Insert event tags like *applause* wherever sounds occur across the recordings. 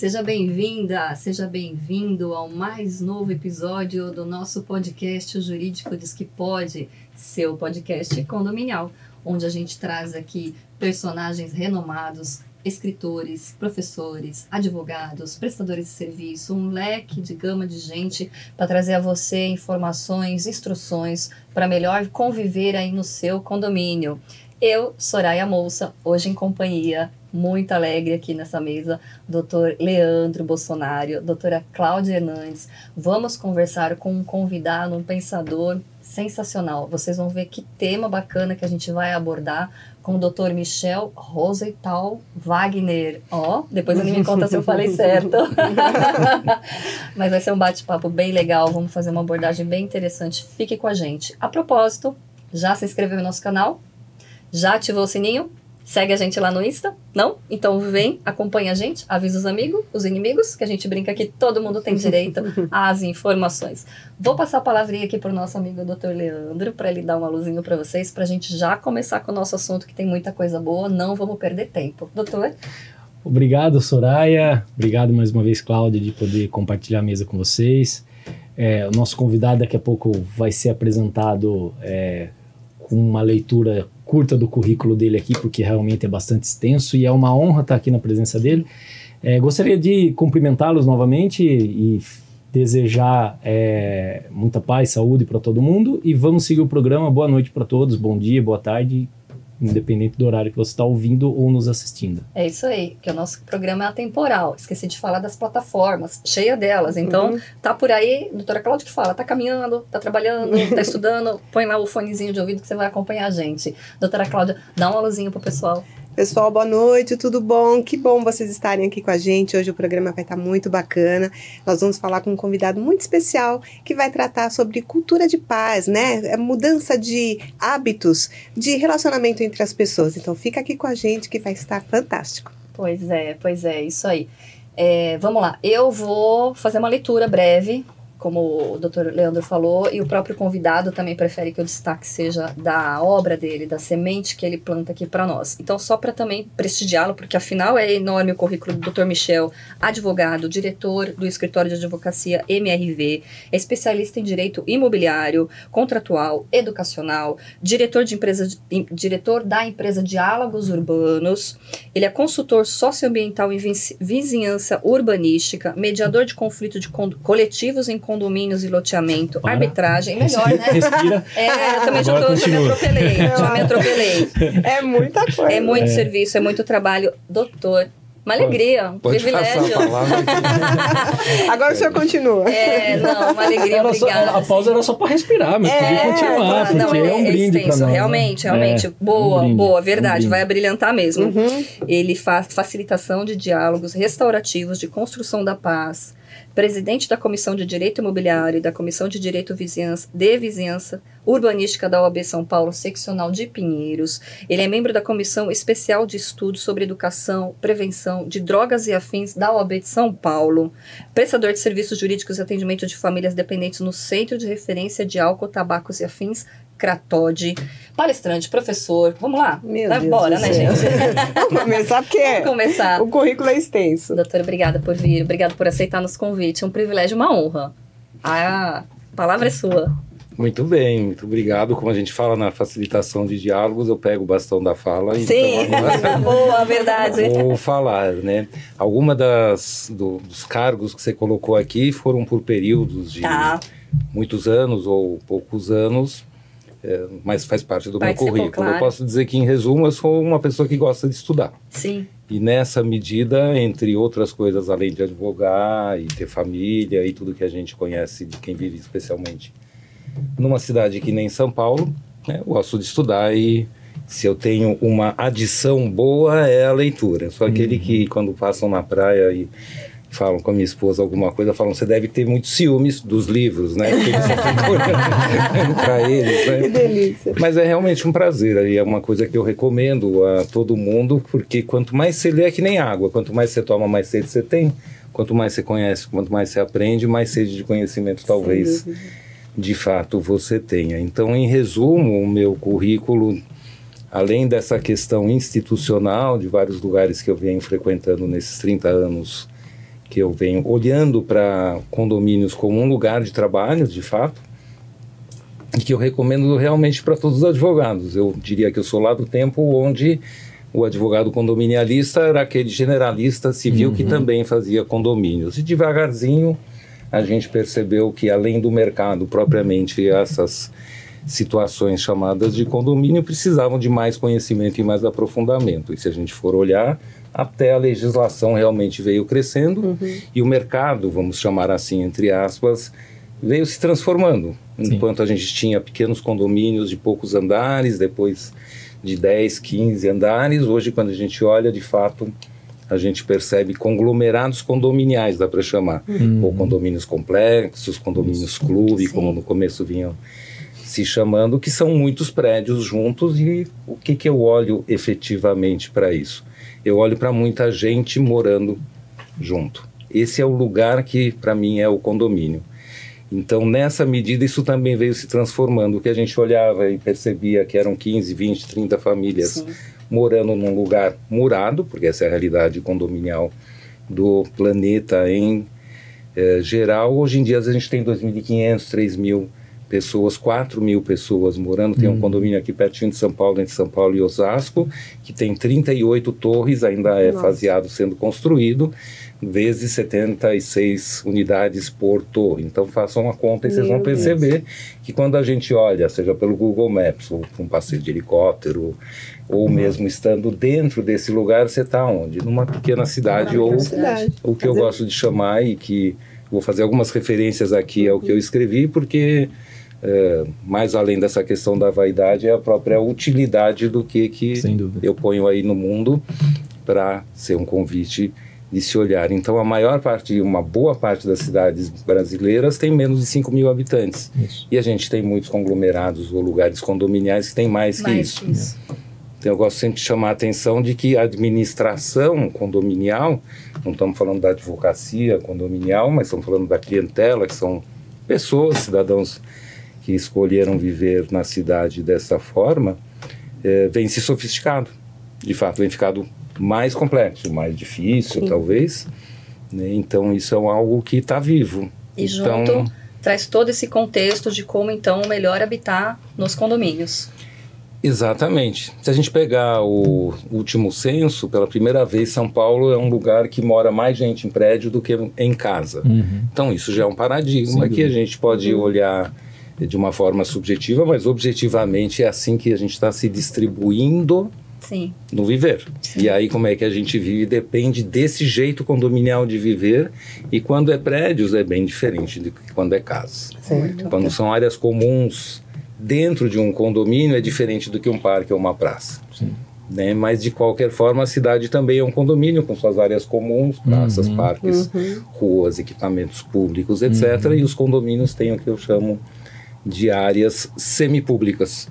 Seja bem-vinda, seja bem-vindo ao mais novo episódio do nosso podcast O Jurídico Diz Que Pode, seu podcast condominial, onde a gente traz aqui personagens renomados, escritores, professores, advogados, prestadores de serviço, um leque de gama de gente para trazer a você informações, instruções para melhor conviver aí no seu condomínio. Eu, Soraya Moça, hoje em companhia muito alegre aqui nessa mesa, doutor Leandro Bolsonaro, doutora Cláudia Hernandes. Vamos conversar com um convidado, um pensador sensacional. Vocês vão ver que tema bacana que a gente vai abordar com o doutor Michel Rosenthal Wagner. Ó, oh, depois ele me conta se eu falei certo. *laughs* Mas vai ser um bate-papo bem legal, vamos fazer uma abordagem bem interessante. Fique com a gente. A propósito, já se inscreveu no nosso canal? Já ativou o sininho? Segue a gente lá no Insta? Não? Então vem, acompanha a gente, avisa os amigos, os inimigos, que a gente brinca que todo mundo tem direito *laughs* às informações. Vou passar a palavrinha aqui para o nosso amigo Dr. Leandro, para ele dar uma luzinha para vocês, para a gente já começar com o nosso assunto, que tem muita coisa boa, não vamos perder tempo. Doutor? Obrigado, Soraya. Obrigado mais uma vez, Cláudia, de poder compartilhar a mesa com vocês. É, o nosso convidado daqui a pouco vai ser apresentado é, com uma leitura curta do currículo dele aqui, porque realmente é bastante extenso e é uma honra estar aqui na presença dele. É, gostaria de cumprimentá-los novamente e desejar é, muita paz, saúde para todo mundo e vamos seguir o programa. Boa noite para todos, bom dia, boa tarde independente do horário que você está ouvindo ou nos assistindo. É isso aí, que o nosso programa é atemporal. Esqueci de falar das plataformas, cheia delas. Então, uhum. tá por aí, doutora Cláudia que fala, tá caminhando, tá trabalhando, *laughs* tá estudando, põe lá o fonezinho de ouvido que você vai acompanhar a gente. Doutora Cláudia, dá uma luzinha pro pessoal. Pessoal, boa noite, tudo bom? Que bom vocês estarem aqui com a gente. Hoje o programa vai estar muito bacana. Nós vamos falar com um convidado muito especial que vai tratar sobre cultura de paz, né? É mudança de hábitos, de relacionamento entre as pessoas. Então fica aqui com a gente que vai estar fantástico. Pois é, pois é, isso aí. É, vamos lá, eu vou fazer uma leitura breve como o Dr. Leandro falou, e o próprio convidado também prefere que o destaque seja da obra dele, da semente que ele planta aqui para nós. Então, só para também prestigiá-lo, porque afinal é enorme o currículo do Dr. Michel, advogado, diretor do escritório de advocacia MRV, é especialista em direito imobiliário, contratual, educacional, diretor de empresa, diretor da empresa Diálogos Urbanos, ele é consultor socioambiental em vizinhança urbanística, mediador de conflito de coletivos em condomínios e loteamento, Para. arbitragem, melhor, né? Respira. É, eu também já, tô, já me atropelei, já me atropelei. É muita coisa. É muito é. serviço, é muito trabalho. Doutor, uma alegria, um Pode privilégio. *laughs* Agora o senhor continua. É, não, uma alegria, obrigada. Só, a pausa era só para respirar, mas é, podia continuar, porque não, é, é um brinde para nós. Né? Realmente, realmente. É, boa, um boa, verdade, um vai abrilhantar mesmo. Uhum. Ele faz facilitação de diálogos restaurativos, de construção da paz, presidente da Comissão de Direito Imobiliário e da Comissão de Direito Vizinhança, de Vizinhança Urbanística da OAB São Paulo, seccional de Pinheiros. Ele é membro da Comissão Especial de Estudos sobre Educação, Prevenção de Drogas e Afins da OAB de São Paulo. Prestador de serviços jurídicos e atendimento de famílias dependentes no Centro de Referência de Álcool, Tabacos e Afins, Cratode, palestrante, professor. Vamos lá? Meu Vai embora, né, gente? *laughs* Vamos começar porque Vamos começar. o currículo é extenso. Doutora, obrigada por vir, obrigada por aceitar nosso convite. É um privilégio, uma honra. A palavra é sua. Muito bem, muito obrigado. Como a gente fala na facilitação de diálogos, eu pego o bastão da fala e Sim, então, *laughs* boa, verdade. Vou falar, né? Alguma das do, dos cargos que você colocou aqui foram por períodos de tá. muitos anos ou poucos anos é, mas faz parte do Participou, meu currículo. Claro. Eu posso dizer que, em resumo, eu sou uma pessoa que gosta de estudar. Sim. E nessa medida, entre outras coisas, além de advogar e ter família e tudo que a gente conhece de quem vive especialmente numa cidade que nem São Paulo, né, eu gosto de estudar e se eu tenho uma adição boa é a leitura. Eu sou aquele uhum. que quando passam na praia e falam com a minha esposa alguma coisa, falam, você deve ter muitos ciúmes dos livros, né? Que eles ficam para eles, né? Que delícia. Mas é realmente um prazer, e é uma coisa que eu recomendo a todo mundo, porque quanto mais você lê é que nem água, quanto mais você toma, mais sede você tem, quanto mais você conhece, quanto mais você aprende, mais sede de conhecimento talvez de fato você tenha. Então, em resumo, o meu currículo além dessa questão institucional de vários lugares que eu venho frequentando nesses 30 anos que eu venho olhando para condomínios como um lugar de trabalho, de fato, e que eu recomendo realmente para todos os advogados. Eu diria que eu sou lá do tempo onde o advogado condominialista era aquele generalista civil uhum. que também fazia condomínios. E devagarzinho a gente percebeu que além do mercado propriamente essas situações chamadas de condomínio precisavam de mais conhecimento e mais aprofundamento. E se a gente for olhar, até a legislação realmente veio crescendo uhum. e o mercado, vamos chamar assim, entre aspas, veio se transformando. Sim. Enquanto a gente tinha pequenos condomínios de poucos andares, depois de 10, 15 andares, hoje quando a gente olha, de fato, a gente percebe conglomerados condominiais, dá para chamar. Uhum. Ou condomínios complexos, condomínios clube, Sim. como no começo vinham se chamando, que são muitos prédios juntos e o que, que eu olho efetivamente para isso? Eu olho para muita gente morando junto. Esse é o lugar que, para mim, é o condomínio. Então, nessa medida, isso também veio se transformando. O que a gente olhava e percebia que eram 15, 20, 30 famílias Sim. morando num lugar murado, porque essa é a realidade condominial do planeta em eh, geral. Hoje em dia, a gente tem 2.500, 3.000 pessoas, 4 mil pessoas morando. Tem um uhum. condomínio aqui pertinho de São Paulo, entre São Paulo e Osasco, que tem 38 torres, ainda é Nossa. faseado sendo construído, vezes 76 unidades por torre. Então façam uma conta e vocês vão perceber Deus. que quando a gente olha, seja pelo Google Maps, ou um passeio de helicóptero, ou uhum. mesmo estando dentro desse lugar, você está onde? Numa pequena cidade, ou cidade. o que eu gosto de chamar e que vou fazer algumas referências aqui ao que eu escrevi, porque é, mais além dessa questão da vaidade, é a própria utilidade do que, que eu ponho aí no mundo para ser um convite de se olhar. Então, a maior parte, uma boa parte das cidades brasileiras tem menos de 5 mil habitantes. Isso. E a gente tem muitos conglomerados ou lugares condominiais que tem mais, mais que isso. isso. Então, eu gosto sempre de chamar a atenção de que a administração condominial, não estamos falando da advocacia condominial, mas estamos falando da clientela, que são pessoas, cidadãos que escolheram viver na cidade dessa forma, é, vem se sofisticado. De fato, vem ficado mais complexo, mais difícil, Sim. talvez. Né? Então, isso é algo que está vivo. E então, junto traz todo esse contexto de como, então, melhor habitar nos condomínios. Exatamente. Se a gente pegar o último censo, pela primeira vez, São Paulo é um lugar que mora mais gente em prédio do que em casa. Uhum. Então, isso já é um paradigma que a gente pode uhum. olhar de uma forma subjetiva, mas objetivamente é assim que a gente está se distribuindo Sim. no viver. Sim. E aí como é que a gente vive depende desse jeito condominial de viver e quando é prédios é bem diferente de quando é casa. Certo. Quando são áreas comuns dentro de um condomínio é diferente do que um parque ou uma praça. Sim. Né? Mas de qualquer forma a cidade também é um condomínio com suas áreas comuns, praças, uhum. parques, uhum. ruas, equipamentos públicos, etc. Uhum. E os condomínios têm o que eu chamo de áreas semipúblicas,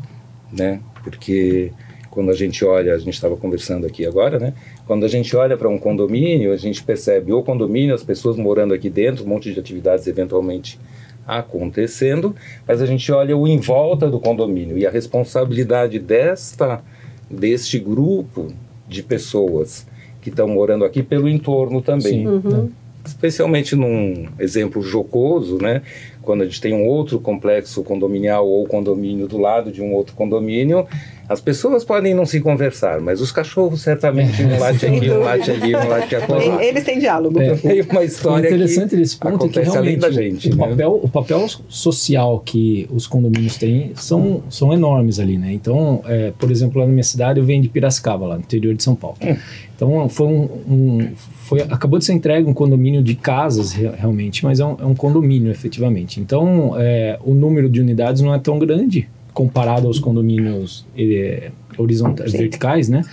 né? Porque quando a gente olha, a gente estava conversando aqui agora, né? Quando a gente olha para um condomínio, a gente percebe o condomínio, as pessoas morando aqui dentro, um monte de atividades eventualmente acontecendo, mas a gente olha o em volta do condomínio e a responsabilidade desta deste grupo de pessoas que estão morando aqui pelo entorno também. Sim, uhum. Especialmente num exemplo jocoso, né? Quando a gente tem um outro complexo condominial ou condomínio do lado de um outro condomínio, as pessoas podem não se conversar, mas os cachorros certamente um late aqui, um late ali, um late acolá. Eles têm diálogo. É, *laughs* tem uma história o interessante desse ponto é que realmente da gente, o, né? papel, o papel social que os condomínios têm são, são enormes ali, né? Então, é, por exemplo, lá na minha cidade eu venho de Piracicaba, lá no interior de São Paulo. Hum. Então, foi um, um foi, acabou de ser entregue um condomínio de casas realmente, mas é um, é um condomínio efetivamente. Então, é, o número de unidades não é tão grande comparado aos condomínios é, horizontais, verticais, né?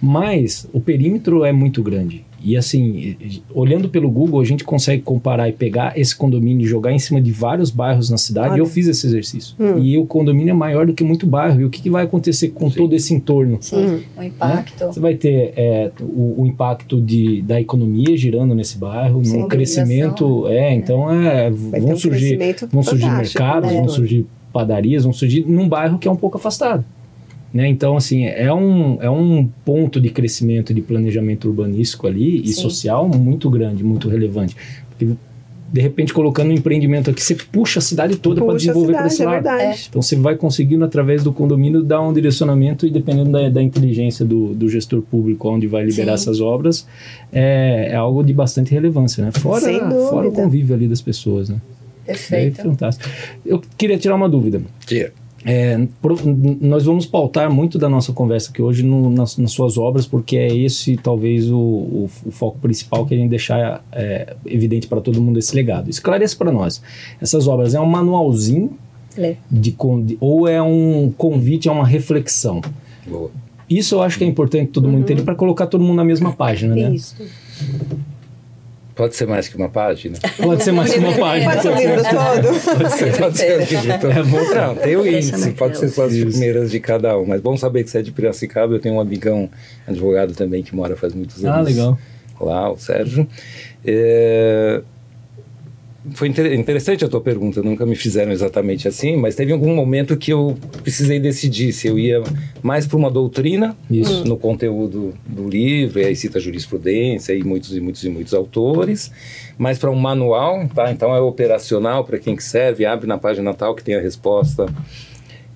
Mas o perímetro é muito grande. E assim, olhando pelo Google, a gente consegue comparar e pegar esse condomínio e jogar em cima de vários bairros na cidade. Olha. E eu fiz esse exercício. Hum. E o condomínio é maior do que muito bairro. E o que, que vai acontecer com Sim. todo esse entorno? Sim, hum. o impacto. Né? Você vai ter é, o, o, impacto de, da economia girando nesse bairro, Sim, no crescimento. É, então é, vão, um surgir, vão surgir mercados, né? vão surgir padarias, vão surgir num bairro que é um pouco afastado. Né? Então, assim, é um, é um ponto de crescimento de planejamento urbanístico ali e Sim. social muito grande, muito relevante. Porque, de repente, colocando um empreendimento aqui, você puxa a cidade toda para desenvolver para esse é lado. verdade. Então você vai conseguindo, através do condomínio, dar um direcionamento e dependendo da, da inteligência do, do gestor público onde vai liberar Sim. essas obras, é, é algo de bastante relevância, né? Fora, fora o convívio ali das pessoas, né? É Perfeito. fantástico. Eu queria tirar uma dúvida. Que É, pro- nós vamos pautar muito da nossa conversa aqui hoje no- nas, nas suas obras, porque é esse talvez o, o- o foco principal que a gente deixar é, evidente para todo mundo esse legado. Esclareça para nós. Essas obras é um manualzinho de, de- ou é um convite a uma reflexão? boa. Isso eu acho que é importante todo mundo entender para colocar todo mundo na mesma página, né? Isso. Pode ser mais que uma página? *laughs* Pode ser mais que uma página. Pode ser o livro todo? Pode ser. Pode ser o *laughs* livro todo. É bom. Não, tem o índice, pode ser só as primeiras de cada um. Mas bom saber que você é de Piracicaba. Eu tenho um amigão advogado também que mora faz muitos anos Ah, legal. lá, o Sérgio. É, Foi inter- interessante a tua pergunta, nunca me fizeram exatamente assim, mas teve algum momento que eu precisei decidir se eu ia mais para uma doutrina Isso. no conteúdo do livro, e aí cita jurisprudência e muitos e muitos e muitos autores, mais para um manual, tá? Então é operacional para quem que serve, abre na página tal que tem a resposta,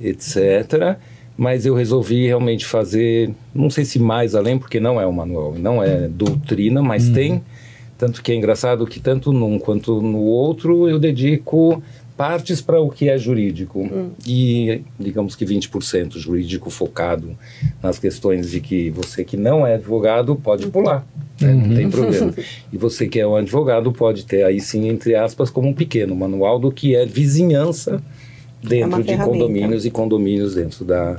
etc. Mas eu resolvi realmente fazer, não sei se mais além, porque não é um manual, não é doutrina, mas tem. Tanto que é engraçado que tanto num quanto no outro eu dedico partes para o que é jurídico. E digamos que 20% jurídico focado nas questões de que você que não é advogado pode pular. né? Não tem problema. *laughs* E você que é um advogado pode ter aí sim, entre aspas, como um pequeno manual do que é vizinhança dentro uma de condomínios e condomínios dentro da,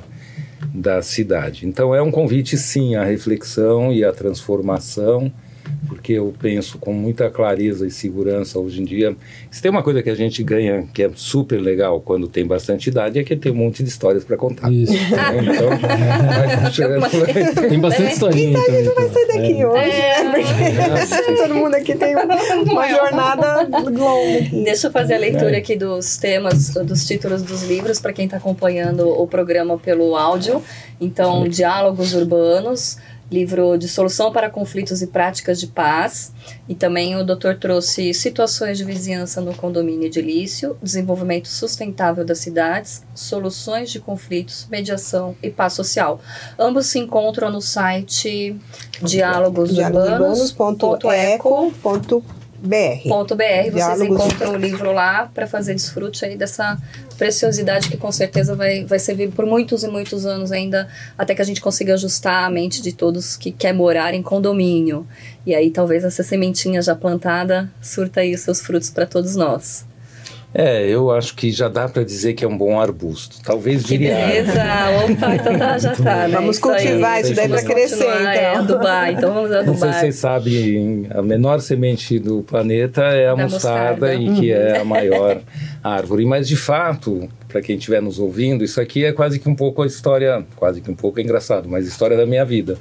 da cidade. Então é um convite sim à reflexão e à transformação, porque eu penso com muita clareza e segurança hoje em dia. Se tem uma coisa que a gente ganha que é super legal quando tem bastante idade é que tem um monte de histórias para contar. Isso. né? Então, vai puxando. Tem bastante historinha aí também. Vai sair daqui hoje, né? *laughs* Porque todo mundo aqui tem uma jornada longa. Deixa eu fazer a leitura aqui dos temas, dos títulos dos livros, para quem está acompanhando o programa pelo áudio. Então, Diálogos Urbanos, livro de solução para conflitos e práticas de paz. E também o doutor trouxe Situações de Vizinhança no Condomínio Edilício, Desenvolvimento Sustentável das Cidades, Soluções de Conflitos, Mediação e Paz Social. Ambos se encontram no site diálogosurbanos.eco.br. Diálogos.br. Vocês Diálogos- encontram o livro lá para fazer desfrute aí dessa preciosidade que com certeza vai, vai servir por muitos e muitos anos ainda, até que a gente consiga ajustar a mente de todos que quer morar em condomínio. E aí talvez essa sementinha já plantada surta aí os seus frutos para todos nós. É, eu acho que já dá para dizer que é um bom arbusto. Talvez viria. beleza! Opa, então tá, já tá, né? Vamos Isso aí. cultivar isso daí pra crescer, continuar, É, então. então vamos a Não sei se vocês sabem, a menor semente do planeta é a Da mostarda, mostarda. e que é a maior árvore. Mas de fato, para quem estiver nos ouvindo, isso aqui é quase que um pouco a história, quase que um pouco é engraçado, mas a história da minha vida.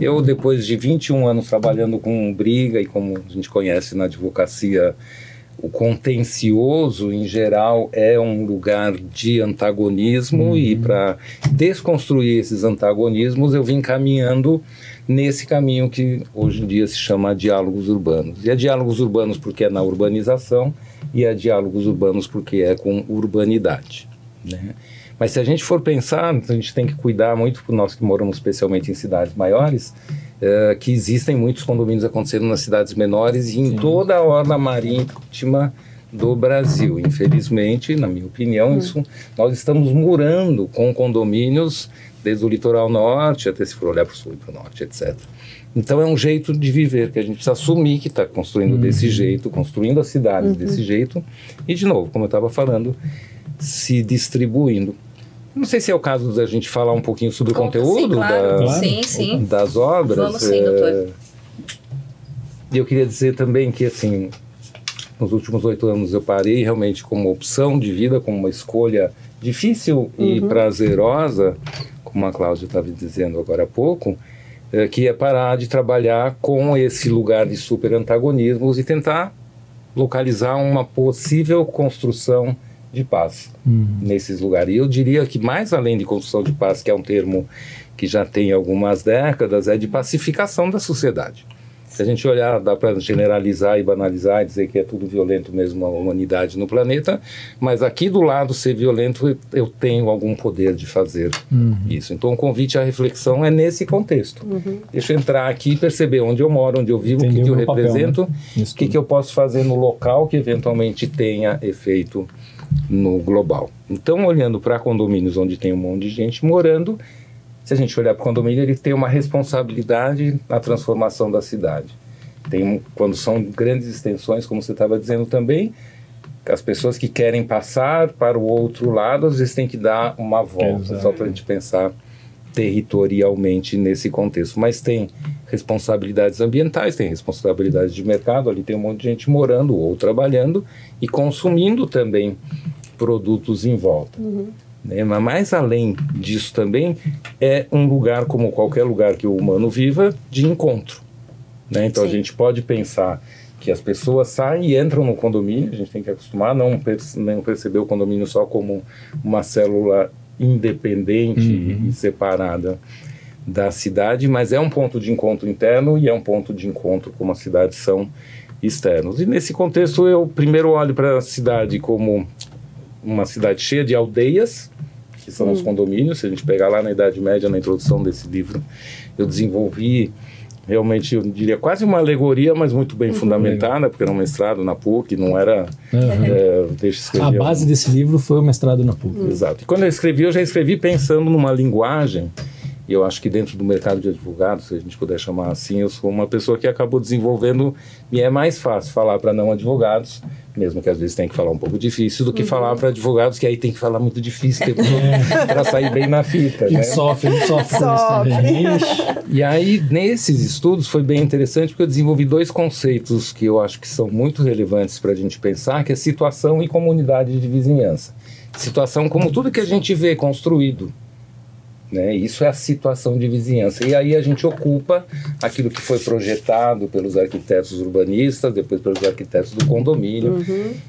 Eu, depois de 21 anos trabalhando com briga e como a gente conhece na advocacia, o contencioso, em geral, é um lugar de antagonismo e para desconstruir esses antagonismos eu vim caminhando nesse caminho que hoje em dia se chama diálogos urbanos. E é diálogos urbanos porque é na urbanização e é diálogos urbanos porque é com urbanidade. Né? Mas se a gente for pensar, a gente tem que cuidar muito, nós que moramos especialmente em cidades maiores, eh, que existem muitos condomínios acontecendo nas cidades menores e em toda a orla marítima do Brasil. Infelizmente, na minha opinião, isso nós estamos morando com condomínios desde o litoral norte até se for olhar para o sul e para o norte, etc. Então é um jeito de viver que a gente precisa assumir que está construindo desse jeito, construindo as cidades desse jeito e de novo, como eu estava falando, se distribuindo. Não sei se é o caso da gente falar um pouquinho sobre o Conta, sim, conteúdo claro. da- Sim, sim. das obras. Vamos sim, eh, doutor. E eu queria dizer também que, assim, nos últimos oito anos eu parei realmente como opção de vida, como uma escolha difícil e prazerosa, como a Cláudia estava dizendo agora há pouco, eh, que é parar de trabalhar com esse lugar de super antagonismos e tentar localizar uma possível construção de paz Uhum. nesses lugares. E eu diria que mais além de construção de paz, que é um termo que já tem algumas décadas, é de pacificação da sociedade. Se a gente olhar, dá para generalizar e banalizar e dizer que é tudo violento mesmo a humanidade no planeta, mas aqui do lado ser violento eu tenho algum poder de fazer Uhum. isso. Então o convite à reflexão é nesse contexto. Deixa eu entrar aqui e perceber onde eu moro, onde eu vivo, o que, que eu papel, represento, o que, tudo. que eu posso fazer no local que eventualmente tenha efeito no global. Então, olhando para condomínios onde tem um monte de gente morando, se a gente olhar para o condomínio, ele tem uma responsabilidade na transformação da cidade. Tem, quando são grandes extensões, como você estava dizendo também, as pessoas que querem passar para o outro lado, às vezes tem que dar uma volta, Exato. só para a gente pensar territorialmente nesse contexto. Mas tem responsabilidades ambientais, tem responsabilidades de mercado, ali tem um monte de gente morando ou trabalhando e consumindo também produtos em volta. Né? Mas mais além disso também, é um lugar, como qualquer lugar que o humano viva, de encontro. Né? Então a Sim. gente pode pensar que as pessoas saem e entram no condomínio, a gente tem que acostumar a não, perce- não perceber o condomínio só como uma célula independente Uhum. e separada da cidade, mas é um ponto de encontro interno e é um ponto de encontro como as cidades são externos. E nesse contexto eu primeiro olho para a cidade como uma cidade cheia de aldeias, que são os condomínios. Se a gente pegar lá na Idade Média, na introdução desse livro, eu desenvolvi realmente, eu diria, quase uma alegoria, mas muito bem fundamentada, porque era um mestrado na PUC, não era. Uhum. é, deixa eu A escrever. base desse livro foi o mestrado na PUC. Exato. E quando eu escrevi, eu já escrevi pensando numa linguagem. E eu acho que dentro do mercado de advogados, se a gente puder chamar assim, eu sou uma pessoa que acabou desenvolvendo. E é mais fácil falar para não advogados, mesmo que às vezes tem que falar um pouco difícil, do que falar para advogados, que aí tem que falar muito difícil *laughs* para sair bem na fita. Né? sofre, a gente sofre com isso Sofre. também. E aí, nesses estudos, foi bem interessante porque eu desenvolvi dois conceitos que eu acho que são muito relevantes para a gente pensar, que é situação e comunidade de vizinhança. Situação como tudo que a gente vê construído. Né? Isso é a situação de vizinhança. E aí a gente ocupa aquilo que foi projetado pelos arquitetos urbanistas, depois pelos arquitetos do condomínio,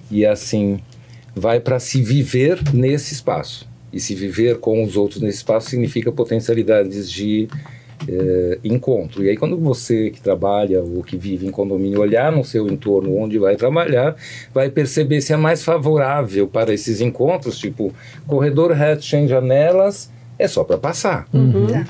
e assim vai para se viver nesse espaço. E se viver com os outros nesse espaço significa potencialidades de eh, encontro. E aí, quando você que trabalha ou que vive em condomínio olhar no seu entorno onde vai trabalhar, vai perceber se é mais favorável para esses encontros, tipo corredor reto sem janelas. É só para passar.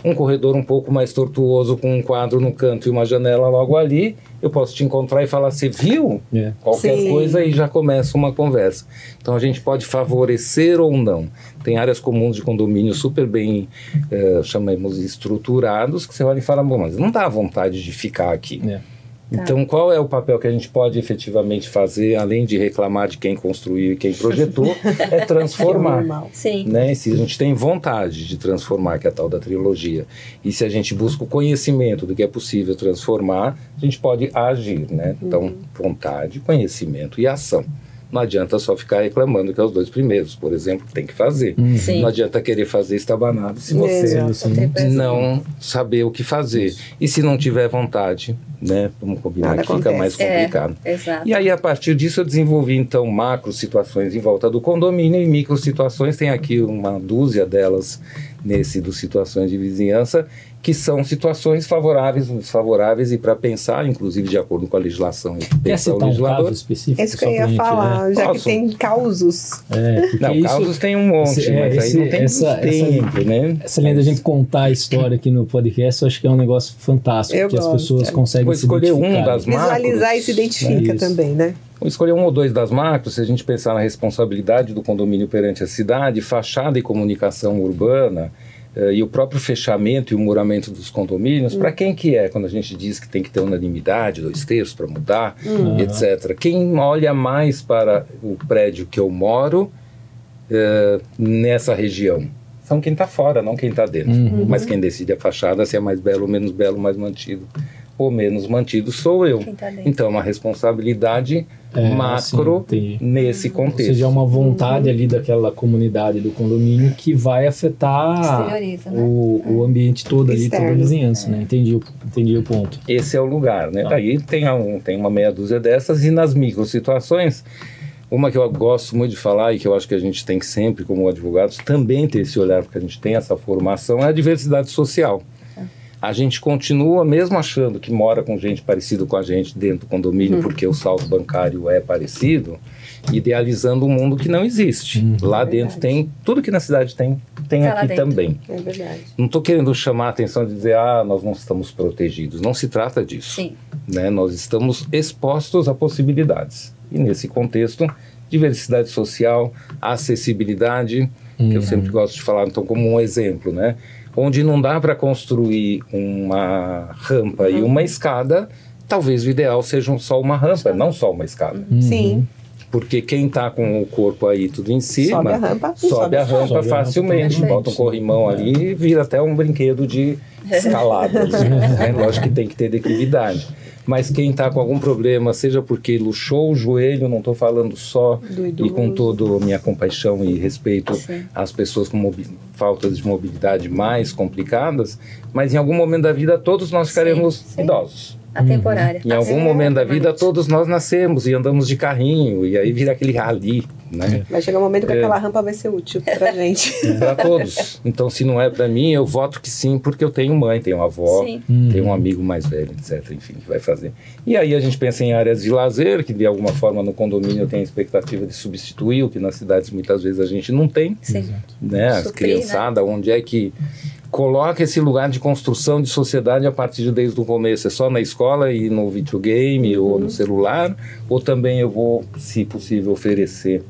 Um corredor um pouco mais tortuoso, com um quadro no canto e uma janela logo ali, eu posso te encontrar e falar: Você viu? É. qualquer Sim. coisa e já começa uma conversa. Então a gente pode favorecer ou não. Tem áreas comuns de condomínio super bem, eh, chamemos estruturados, que você olha e fala, bom, mas não dá vontade de ficar aqui. É. Então qual é o papel que a gente pode efetivamente fazer, além de reclamar de quem construiu e quem projetou, é transformar. *laughs* Normal. Sim. Né? Se a gente tem vontade de transformar, que é a tal da trilogia, e se a gente busca o conhecimento do que é possível transformar, a gente pode agir, né? Então, vontade, conhecimento e ação. Não adianta só ficar reclamando que é os dois primeiros, por exemplo, tem que fazer. Sim. Não adianta querer fazer estabanado se você Exato. Sim. não saber o que fazer. E se não tiver vontade, né? Vamos combinar Nada que fica acontece. mais É, complicado. exato. E aí, a partir disso, eu desenvolvi, então, macro situações em volta do condomínio e micro situações. Tem aqui uma dúzia delas nesse do situações de vizinhança, que são situações favoráveis ou desfavoráveis e para pensar, inclusive, de acordo com a legislação Quer pensar o citar um legislador. caso específico? É isso que eu ia gente, falar, já que Posso? tem causos. É, é porque Não, isso, casos tem um monte, esse- é, mas esse- aí não tem essa- tempo, né? essa linha da gente contar a história aqui no podcast, eu acho que é um negócio fantástico, Eu porque as gosto. pessoas conseguem Vou se escolher um identificar. das Visualizar macros, e se identifica é também, né? Vou escolher um ou dois das macros, se a gente pensar na responsabilidade do condomínio perante a cidade, fachada e comunicação urbana, e o próprio fechamento e o muramento dos condomínios, para quem que é quando a gente diz que tem que ter unanimidade, dois terços para mudar, Uhum. etc. Quem olha mais para o prédio que eu moro eh, nessa região? São quem está fora, não quem está dentro. Uhum. Mas quem decide a fachada, se é mais belo ou menos belo, mais mantido ou menos mantido, sou eu. Tá. Então, é uma responsabilidade É, macro assim, entendi. nesse Ou contexto. seja, é uma vontade ali daquela comunidade do condomínio que vai afetar Exterioriza, né? o, o ambiente todo ali, toda a vizinhança, né? Entendi, o- entendi o ponto. Esse é o lugar, né? Daí tem, um, tem uma meia dúzia dessas e nas micro situações Uma que eu gosto muito de falar e que eu acho que a gente tem que sempre, como advogados, também ter esse olhar, porque a gente tem essa formação, é a diversidade social. A gente continua, mesmo achando que mora com gente parecida com a gente dentro do condomínio, uhum. porque o saldo bancário é parecido, idealizando um mundo que não existe. Uhum. Lá é dentro tem tudo que na cidade tem, tem tá aqui também. É verdade. Não estou querendo chamar a atenção de dizer, ah, nós não estamos protegidos. Não se trata disso. Sim. Né? Nós estamos expostos a possibilidades. E nesse contexto, diversidade social, acessibilidade, uhum. que eu uhum. sempre gosto de falar, então, como um exemplo, né? Onde não dá para construir uma rampa uhum. e uma escada, talvez o ideal seja só uma rampa, não só uma escada. Uhum. Sim. Porque quem está com o corpo aí tudo em cima, sobe a rampa, sobe, sobe a rampa sobe facilmente, a rampa bota um corrimão ali e vira até um brinquedo de escalada. *laughs* né? Lógico que tem que ter declividade. Mas quem está com algum problema, seja porque luxou o joelho, não estou falando só e com toda a minha compaixão e respeito Sim. às pessoas com faltas de mobilidade mais complicadas, mas em algum momento da vida todos nós ficaremos idosos. A temporária. Em algum é, momento da vida todos nós nascemos e andamos de carrinho e aí vira aquele rali né? Vai chegar um momento que é. aquela rampa vai ser útil para *laughs* gente. para todos. Então, se não é para mim, eu voto que sim, porque eu tenho mãe, tenho avó, sim. tenho um amigo mais velho, etc. Enfim, que vai fazer. E aí a gente pensa em áreas de lazer, que de alguma forma no condomínio tem a expectativa de substituir, o que nas cidades muitas vezes a gente não tem. Sim. Né? As né? criançadas, né? onde é que coloca esse lugar de construção de sociedade a partir de desde o começo. É só na escola e no videogame uhum. ou no celular, ou também eu vou, se possível, oferecer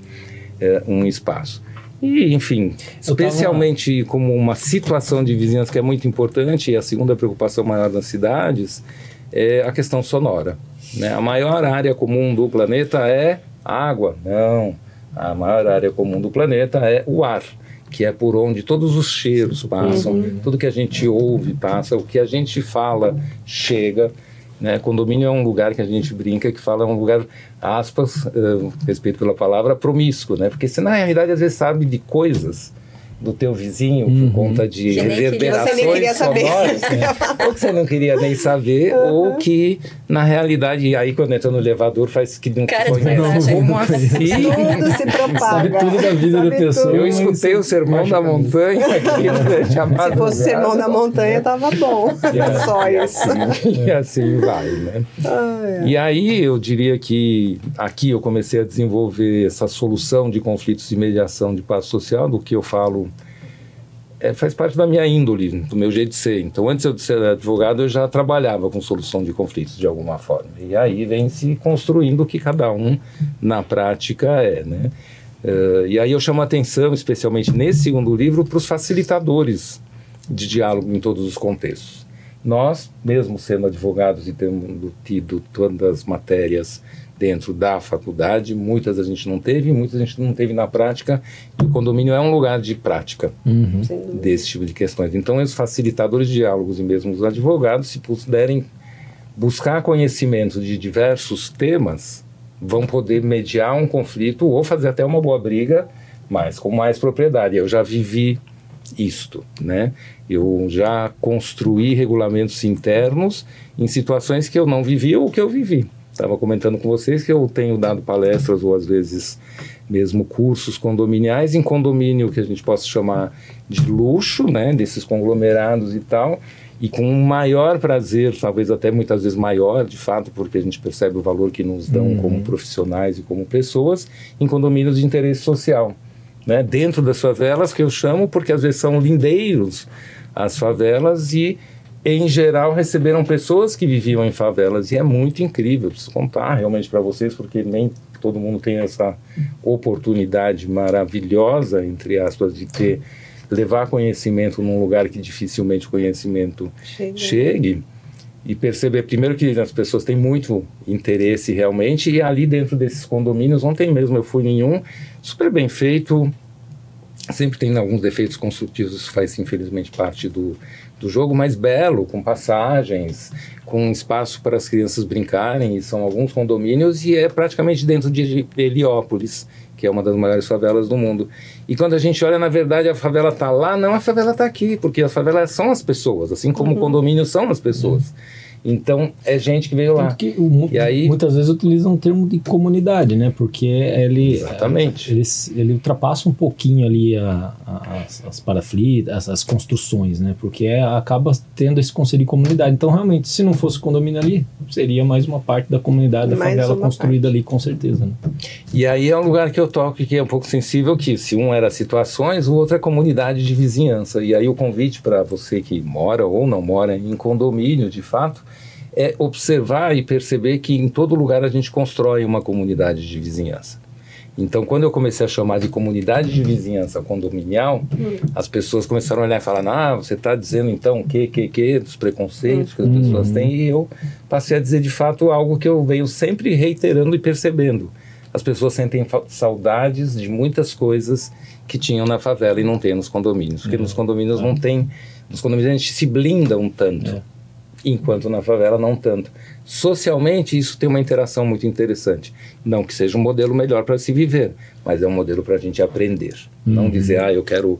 é, um espaço. E, enfim, especialmente tava... como uma situação de vizinhança que é muito importante, e a segunda preocupação maior das cidades é a questão sonora. Né? A maior área comum do planeta é água. Não. A maior área comum do planeta é o ar, que é por onde todos os cheiros passam, uhum. tudo que a gente ouve passa, o que a gente fala chega. Né? Condomínio é um lugar que a gente brinca que fala é um lugar, aspas, uh, respeito pela palavra, promíscuo, né? Porque você na realidade às vezes sabe de coisas do teu vizinho uhum. por conta de reverberações você queria saber. sonoras, né? *laughs* ou que você não queria nem saber, uhum. ou que na realidade, aí quando entra no elevador faz que não Cara, foi não, como assim? Tudo se propaga. Sabe tudo da vida sabe da pessoa. Eu escutei o sermão da montanha aqui, né, *laughs* Se fosse o sermão da montanha, tava bom. *laughs* E Só isso. Assim, e assim vai, né? Ah, é. E aí eu diria que aqui eu comecei a desenvolver essa solução de conflitos de mediação de paz social, do que eu falo é, faz parte da minha índole, do meu jeito de ser. Então, antes de ser advogado, eu já trabalhava com solução de conflitos de alguma forma. E aí vem se construindo o que cada um na prática é, né? Uh, e aí eu chamo a atenção, especialmente nesse segundo livro, para os facilitadores de diálogo em todos os contextos. Nós, mesmo sendo advogados e tendo tido todas as matérias dentro da faculdade, muitas a gente não teve, muitas a gente não teve na prática, e o condomínio é um lugar de prática uhum. desse tipo de questões. Então, os facilitadores de diálogos e mesmo os advogados, se puderem buscar conhecimento de diversos temas, vão poder mediar um conflito ou fazer até uma boa briga, mas com mais propriedade. Eu já vivi isto, né? Eu já construí regulamentos internos em situações que eu não vivi ou que eu vivi. Estava comentando com vocês que eu tenho dado palestras ou às vezes mesmo cursos condominiais em condomínio que a gente possa chamar de luxo, né, desses conglomerados e tal, e com um maior prazer, talvez até muitas vezes maior, de fato, porque a gente percebe o valor que nos dão uhum. como profissionais e como pessoas, em condomínios de interesse social, né, dentro das favelas que eu chamo, porque às vezes são lindeiros as favelas e em geral, receberam pessoas que viviam em favelas e é muito incrível. Preciso contar realmente para vocês, porque nem todo mundo tem essa oportunidade maravilhosa, entre aspas, de ter levar conhecimento num lugar que dificilmente o conhecimento chegue. chegue e perceber primeiro que as pessoas têm muito interesse realmente e ali dentro desses condomínios ontem mesmo eu fui em um super bem feito sempre tem alguns defeitos construtivos isso faz infelizmente parte do do jogo mais belo, com passagens, com espaço para as crianças brincarem, e são alguns condomínios, e é praticamente dentro de Heliópolis, que é uma das maiores favelas do mundo. E quando a gente olha, na verdade, a favela está lá, não a favela está aqui, porque as favelas são as pessoas, assim como uhum. o condomínio são as pessoas. Então, é gente que veio lá. Que o- E aí- muitas vezes utilizam o termo de comunidade, né? Porque ele, Exatamente. ele, ele ultrapassa um pouquinho ali a- a- as, as paraflitas, as, as construções, né? Porque é- acaba tendo esse conceito de comunidade. Então, realmente, se não fosse condomínio ali, seria mais uma parte da comunidade da Mais favela construída ali, com certeza. Né? E aí é um lugar que eu toco que é um pouco sensível, que se um era situações, o outro é comunidade de vizinhança. E aí o convite para você que mora ou não mora em condomínio, de fato, é observar e perceber que em todo lugar a gente constrói uma comunidade de vizinhança. Então, quando eu comecei a chamar de comunidade de vizinhança condominial, as pessoas começaram a olhar e falar: Ah, você está dizendo então o que, que, que, dos preconceitos que as Uhum. pessoas têm. E eu passei a dizer de fato algo que eu venho sempre reiterando e percebendo. As pessoas sentem saudades de muitas coisas que tinham na favela e não tem nos condomínios. Porque nos condomínios não tem. Nos condomínios a gente se blinda um tanto, É. enquanto na favela não tanto. Socialmente, isso tem uma interação muito interessante. Não que seja um modelo melhor para se viver, mas é um modelo para a gente aprender. Não Uhum. dizer, ah, eu quero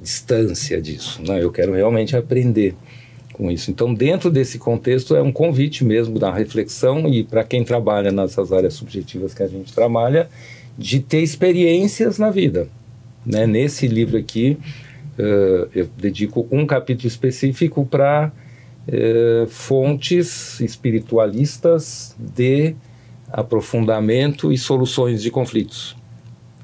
distância disso. Não, eu quero realmente aprender com isso. Então, dentro desse contexto, é um convite mesmo da reflexão e para quem trabalha nessas áreas subjetivas que a gente trabalha, de ter experiências na vida. Né? Nesse livro aqui, eh, eu dedico um capítulo específico para eh, fontes espiritualistas de aprofundamento e soluções de conflitos.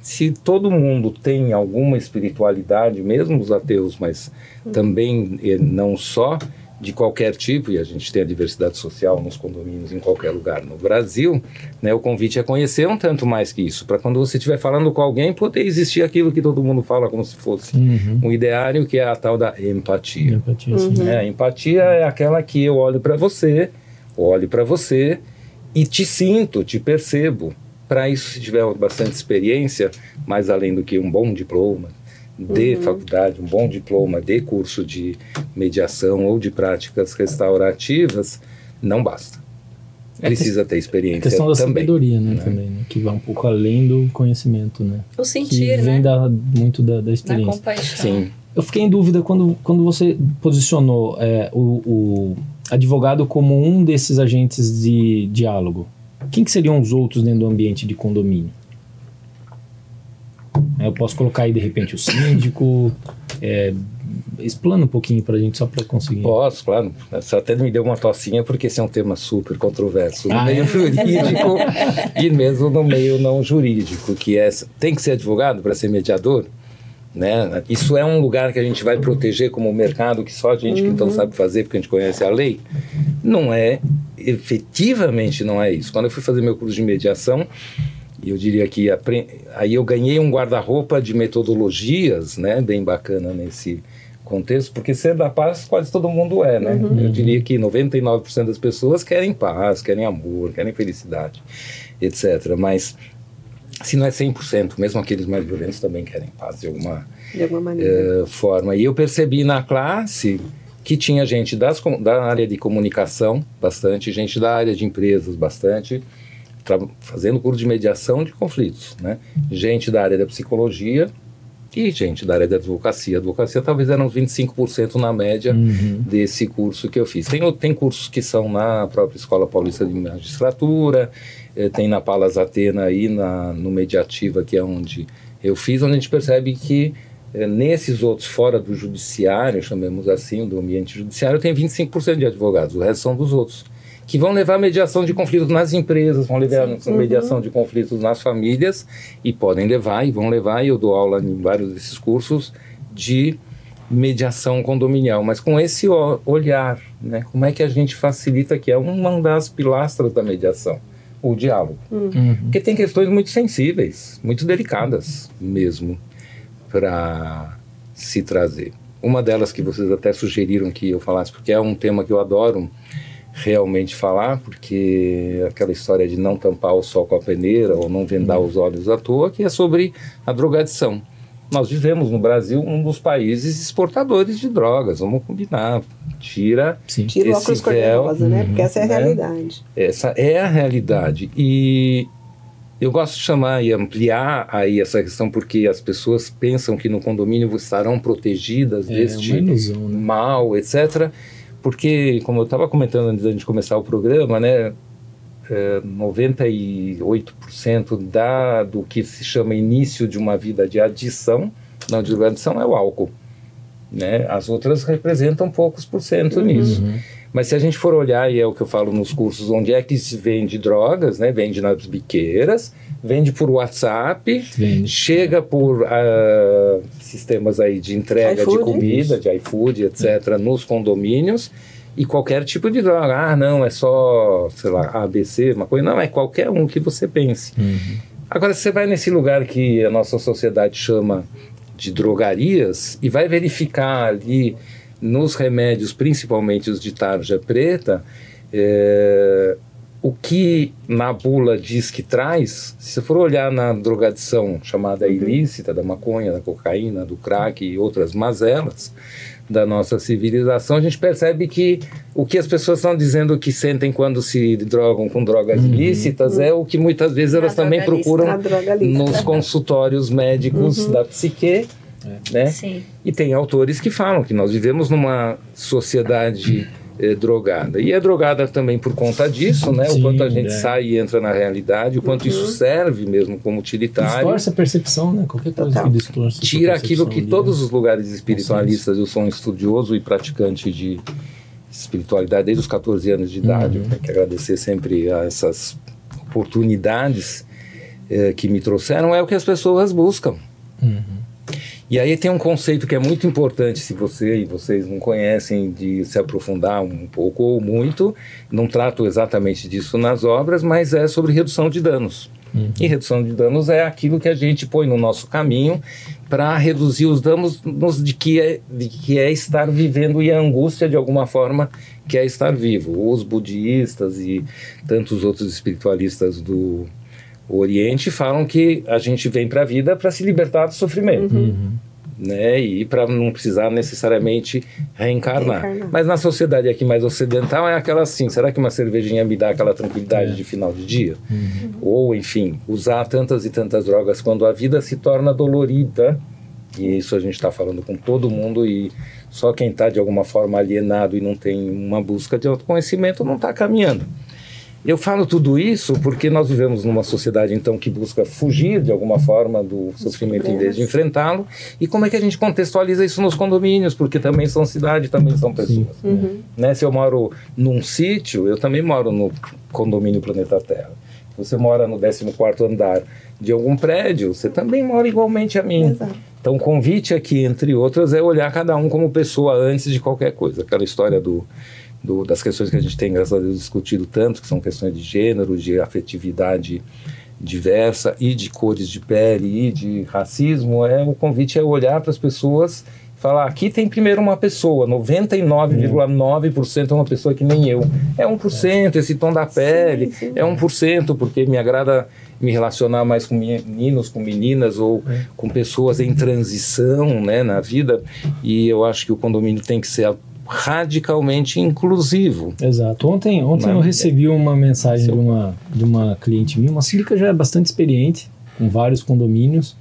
Se todo mundo tem alguma espiritualidade, mesmo os ateus, mas também eh, não só, de qualquer tipo, e a gente tem a diversidade social nos condomínios em qualquer lugar no Brasil, né, o convite é conhecer um tanto mais que isso, para quando você estiver falando com alguém, poder existir aquilo que todo mundo fala como se fosse Uhum. um ideário, que é a tal da empatia. Empatia, sim. É, a empatia é aquela que eu olho para você, olho para você e te sinto, te percebo. Para isso, se tiver bastante experiência, mais além do que um bom diploma de faculdade, um bom diploma de curso de mediação ou de práticas restaurativas, não basta. É Precisa ter A experiência questão da também. sabedoria, né, também, né? Que vai um pouco além do conhecimento, né? O Que sentir, vem né? da, muito da, da Da experiência. compaixão. Sim. Eu fiquei em dúvida quando, quando você posicionou é, o, o advogado como um desses agentes de diálogo. Quem que seriam os outros dentro do ambiente de condomínio? Eu posso colocar aí, de repente, o síndico. É, explana um pouquinho pra gente, só pra conseguir. Posso, claro. Você até me deu uma tocinha, porque esse é um tema super controverso no Ah, meio é? jurídico e mesmo no meio não jurídico, que é tem que ser advogado para ser mediador. Né? Isso é um lugar que a gente vai proteger como mercado, que só a gente que então sabe fazer, porque a gente conhece a lei. Não é, efetivamente não é isso. Quando eu fui fazer meu curso de mediação, e eu diria que aí eu ganhei um guarda-roupa de metodologias, né, bem bacana nesse contexto, porque ser da paz quase todo mundo é, né? Eu diria que 99% das pessoas querem paz, querem amor, querem felicidade, etc. Mas se não é 100%, mesmo aqueles mais violentos também querem paz de alguma De alguma eh, forma. E eu percebi na classe que tinha gente das, da área de comunicação, bastante, gente da área de empresas, bastante, fazendo curso de mediação de conflitos, né? Gente da área da psicologia e gente da área da advocacia. Advocacia talvez eram uns 25% na média Uhum. desse curso que eu fiz. Tem, tem cursos que são na própria Escola Paulista de Magistratura, eh, tem na Palas Atena aí na, no Mediativa, que é onde eu fiz, onde a gente percebe que eh, nesses outros fora do judiciário, chamemos assim, do ambiente judiciário, tem 25% de advogados, o resto são dos outros. Que vão levar mediação de conflitos nas empresas, vão levar mediação de conflitos nas famílias e podem levar e vão levar, e eu dou aula em vários desses cursos, de mediação condominial, mas com esse olhar, né? Como é que a gente facilita que é uma das pilastras da mediação, o diálogo. Uhum. Porque tem questões muito sensíveis, muito delicadas mesmo para se trazer. Uma delas que vocês até sugeriram que eu falasse, porque é um tema que eu adoro realmente falar, porque aquela história de não tampar o sol com a peneira ou não vendar os olhos à toa, que é sobre a drogadição. Nós vivemos no Brasil um dos países exportadores de drogas, vamos combinar. Tira Sim. Tira o esse óculos véu, cor-de-rosa, né? Porque essa é a né? realidade. essa é a realidade. E eu gosto de chamar e ampliar aí essa questão porque as pessoas pensam que no condomínio estarão protegidas É deste ilusão, né? mal, etc. porque, como eu estava comentando antes gente começar o programa, né, é, 98% da, do que se chama início de uma vida de adição, não de adição, é o álcool. Né? As outras representam poucos por cento Uhum. nisso. Mas se a gente for olhar, e é o que eu falo nos cursos, onde é que se vende drogas, né? Vende nas biqueiras, vende por WhatsApp, Vende. chega por ah, sistemas aí de entrega iFood. de comida, de iFood, etc., nos condomínios, e qualquer tipo de droga. Ah, não, é só, sei lá, ABC, uma coisa. Não, é qualquer um que você pense. Uhum. Agora, você vai nesse lugar que a nossa sociedade chama de drogarias e vai verificar ali nos remédios, principalmente os de tarja preta, é, o que na bula diz que traz, se você for olhar na drogadição chamada ilícita da maconha, da cocaína, do crack e outras mazelas da nossa civilização, a gente percebe que o que as pessoas estão dizendo que sentem quando se drogam com drogas ilícitas é o que muitas vezes elas também procuram A droga lícita. nos consultórios médicos da psique, né? Sim. E tem autores que falam que nós vivemos numa sociedade eh, drogada. E é drogada também por conta disso, né? Sim, o quanto a gente é. sai e entra na realidade, o quanto isso serve mesmo como utilitário. Distorce a percepção, né? Qualquer coisa Total. que distorce. Tira aquilo que ali, todos né? os lugares espiritualistas, eu sou um estudioso e praticante de espiritualidade desde os 14 anos de idade. Uhum. Tenho que agradecer sempre a essas oportunidades eh, que me trouxeram, é o que as pessoas buscam. Uhum. E aí tem um conceito que é muito importante, se você e vocês não conhecem, de se aprofundar um pouco ou muito. Não trato exatamente disso nas obras, mas é sobre redução de danos. Uhum. E redução de danos é aquilo que a gente põe no nosso caminho para reduzir os danos nos- de, que é, de que é estar vivendo e a angústia de alguma forma que é estar vivo. Os budistas e tantos outros espiritualistas do Oriente falam que a gente vem para a vida para se libertar do sofrimento Uhum. né? E para não precisar necessariamente reencarnar. Reencarnar. Mas na sociedade aqui mais ocidental é aquela assim, será que uma cervejinha me dá aquela tranquilidade É. de final de dia? Uhum. Ou, enfim, usar tantas e tantas drogas quando a vida se torna dolorida. E isso a gente está falando com todo mundo e só quem está de alguma forma alienado e não tem uma busca de autoconhecimento não está caminhando. Eu falo tudo isso porque nós vivemos numa sociedade então que busca fugir de alguma forma do sofrimento em vez de enfrentá-lo. E como é que a gente contextualiza isso nos condomínios? Porque também são cidade, também são pessoas. Uhum. Né? Se eu moro num sítio, eu também moro no condomínio Planeta Terra. Se você mora no 14º andar de algum prédio, você também mora igualmente a mim. Exato. Então, o convite aqui, entre outras, é olhar cada um como pessoa antes de qualquer coisa. Aquela história do, do- das questões que a gente tem, graças a Deus, discutido tanto, que são questões de gênero, de afetividade diversa e de cores de pele e de racismo, é o convite é olhar para as pessoas e falar, aqui tem primeiro uma pessoa, 99,9% é uma pessoa que nem eu. É 1% esse tom da pele, sim. é 1% porque me agrada me relacionar mais com meninos, com meninas ou com pessoas em transição né, na vida. E eu acho que o condomínio tem que ser radicalmente inclusivo. Exato. Ontem, ontem Não, eu recebi uma mensagem de Seu- uma, de uma cliente minha, uma síndica já é bastante experiente, com vários condomínios,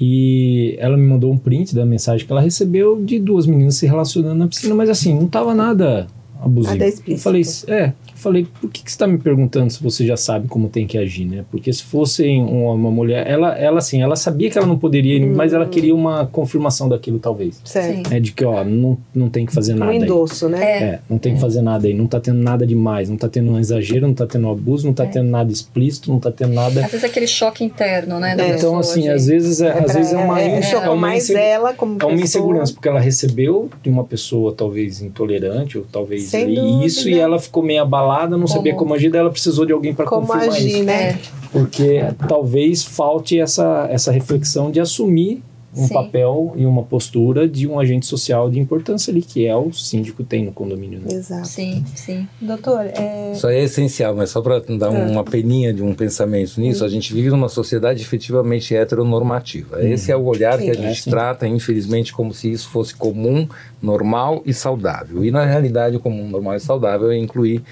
e ela me mandou um print da mensagem que ela recebeu de duas meninas se relacionando na piscina, mas assim, não tava nada abusivo. Nada eu explícito. falei, é, eu falei, por que, que você está me perguntando se você já sabe como tem que agir, né? Porque se fosse uma, uma mulher, ela, ela assim, ela sabia que ela não poderia, mas ela queria uma confirmação daquilo, talvez. Certo. Sim. É de que, ó, não, não tem que fazer Um nada aí. endosso, né? É. É, não tem que fazer nada aí, não tá tendo nada demais, não tá tendo um exagero, não tá tendo um abuso, não tá É. tendo nada explícito, não tá tendo nada. Às vezes é aquele choque interno, né? É. Então, assim, às vezes é, às pra- vezes é uma, é, é chocou uma mais insegu- ela como é uma insegurança, porque ela recebeu de uma pessoa talvez intolerante, ou talvez Sem isso, dúvida. e ela ficou meio abalada, não sabia Como- agir, daí ela precisou de alguém para Como confirmar agir, isso. né? É, Porque talvez falte essa, essa reflexão de assumir um Sim. papel e uma postura de um agente social de importância ali, que é o síndico tem no condomínio. Né? Exato. sim, sim. Doutor, é... Isso aí é essencial, mas só para dar Ah. uma peninha de um pensamento nisso, a gente vive numa sociedade efetivamente heteronormativa. Esse é o olhar que a Sim. gente É, sim. trata, infelizmente, como se isso fosse comum, normal e saudável. E na realidade, o comum, normal e saudável é incluir